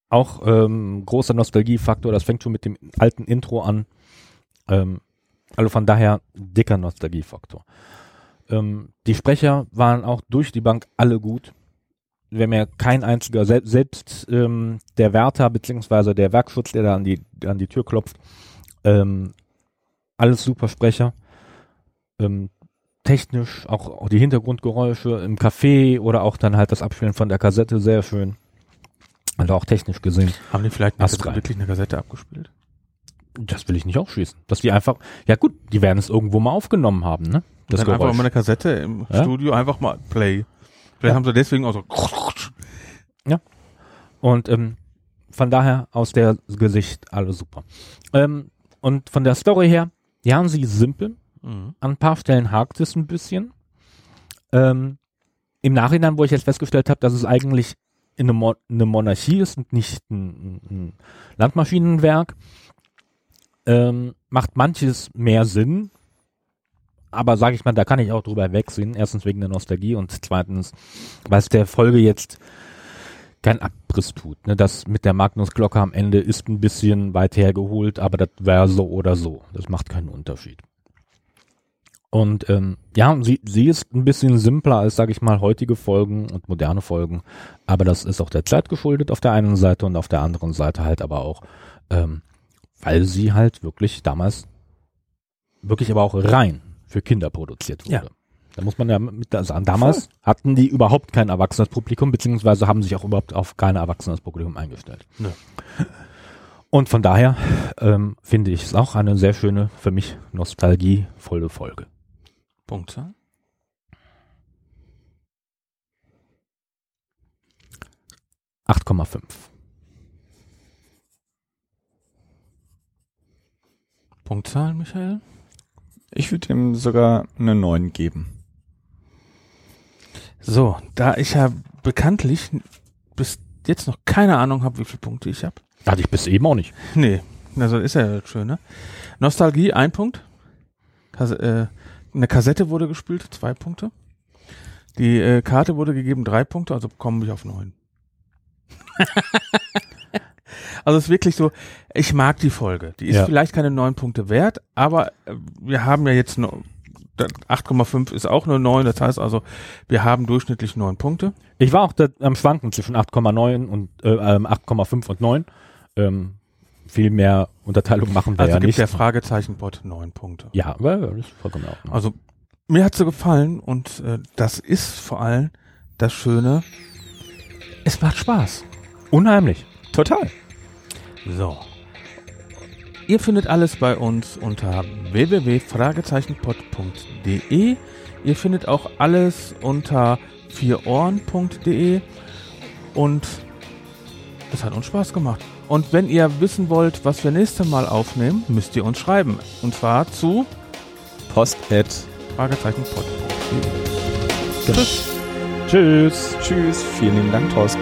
auch ähm, großer Nostalgiefaktor, das fängt schon mit dem alten Intro an. Ähm, also von daher dicker Nostalgiefaktor. Ähm, die Sprecher waren auch durch die Bank alle gut. Wir haben ja kein einziger, sel selbst ähm, der Wärter beziehungsweise der Werkschutz, der da an die, an die Tür klopft, ähm, alles super Sprecher. Ähm, technisch, auch, auch die Hintergrundgeräusche im Café oder auch dann halt das Abspielen von der Kassette sehr schön. Also auch technisch gesehen. Haben die vielleicht eine, wirklich eine Kassette abgespielt? Das will ich nicht ausschließen. Dass die einfach, ja gut, die werden es irgendwo mal aufgenommen haben, ne? Das dann einfach Geräusch. mal eine Kassette im Ja? Studio einfach mal Play. Vielleicht Ja. haben sie deswegen auch so. Und ähm, von daher aus der Gesicht alles super. Ähm, und von der Story her, ja, sie simpel. Mhm. An ein paar Stellen hakt es ein bisschen. Ähm, Im Nachhinein, wo ich jetzt festgestellt habe, dass es eigentlich in eine, Mo eine Monarchie ist und nicht ein, ein Landmaschinenwerk, ähm, macht manches mehr Sinn. Aber sage ich mal, da kann ich auch drüber wegsehen. Erstens wegen der Nostalgie und zweitens, weil es der Folge jetzt kein Abriss tut. Ne? Das mit der Magnus-Glocke am Ende ist ein bisschen weit hergeholt, aber das wäre so oder so. Das macht keinen Unterschied. Und ähm, ja, sie, sie ist ein bisschen simpler als, sage ich mal, heutige Folgen und moderne Folgen. Aber das ist auch der Zeit geschuldet auf der einen Seite und auf der anderen Seite halt aber auch, ähm, weil sie halt wirklich damals wirklich aber auch rein für Kinder produziert wurde. Ja. Da muss man ja mit sagen, damals hatten die überhaupt kein erwachsenes Publikum, beziehungsweise haben sich auch überhaupt auf kein erwachsenes Publikum eingestellt. Nö. Und von daher ähm, finde ich es auch eine sehr schöne, für mich nostalgievolle Folge. Punktzahl? Acht Komma fünf. Punktzahl, Michael? Ich würde ihm sogar eine 9 geben. So, da ich ja bekanntlich bis jetzt noch keine Ahnung habe, wie viele Punkte ich habe. Hatte ich bis eben auch nicht. Nee, also ist ja das Schöne. Nostalgie, ein Punkt. Kas äh, eine Kassette wurde gespielt, zwei Punkte. Die äh, Karte wurde gegeben, drei Punkte, also komme ich auf neun. also es ist wirklich so, ich mag die Folge. Die ist Ja. vielleicht keine neun Punkte wert, aber äh, wir haben ja jetzt noch 8,5 ist auch nur 9, das heißt also, wir haben durchschnittlich neun Punkte. Ich war auch da am Schwanken zwischen 8,9 und äh, ähm, 8,5 und 9. Ähm, viel mehr Unterteilung machen wir Also ja gibt nicht. der Fragezeichenbot neun Punkte. ja, aber das ist vollkommen Ordnung. Also mir hat sie gefallen und äh, das ist vor allem das Schöne. Es macht Spaß. Unheimlich. Total. So. Ihr findet alles bei uns unter www.fragezeichenpod.de. Ihr findet auch alles unter vierohren.de und es hat uns Spaß gemacht. Und wenn ihr wissen wollt, was wir nächstes Mal aufnehmen, müsst ihr uns schreiben. Und zwar zu Post. Tschüss. Tschüss. Tschüss. Vielen lieben Dank, Thorsten.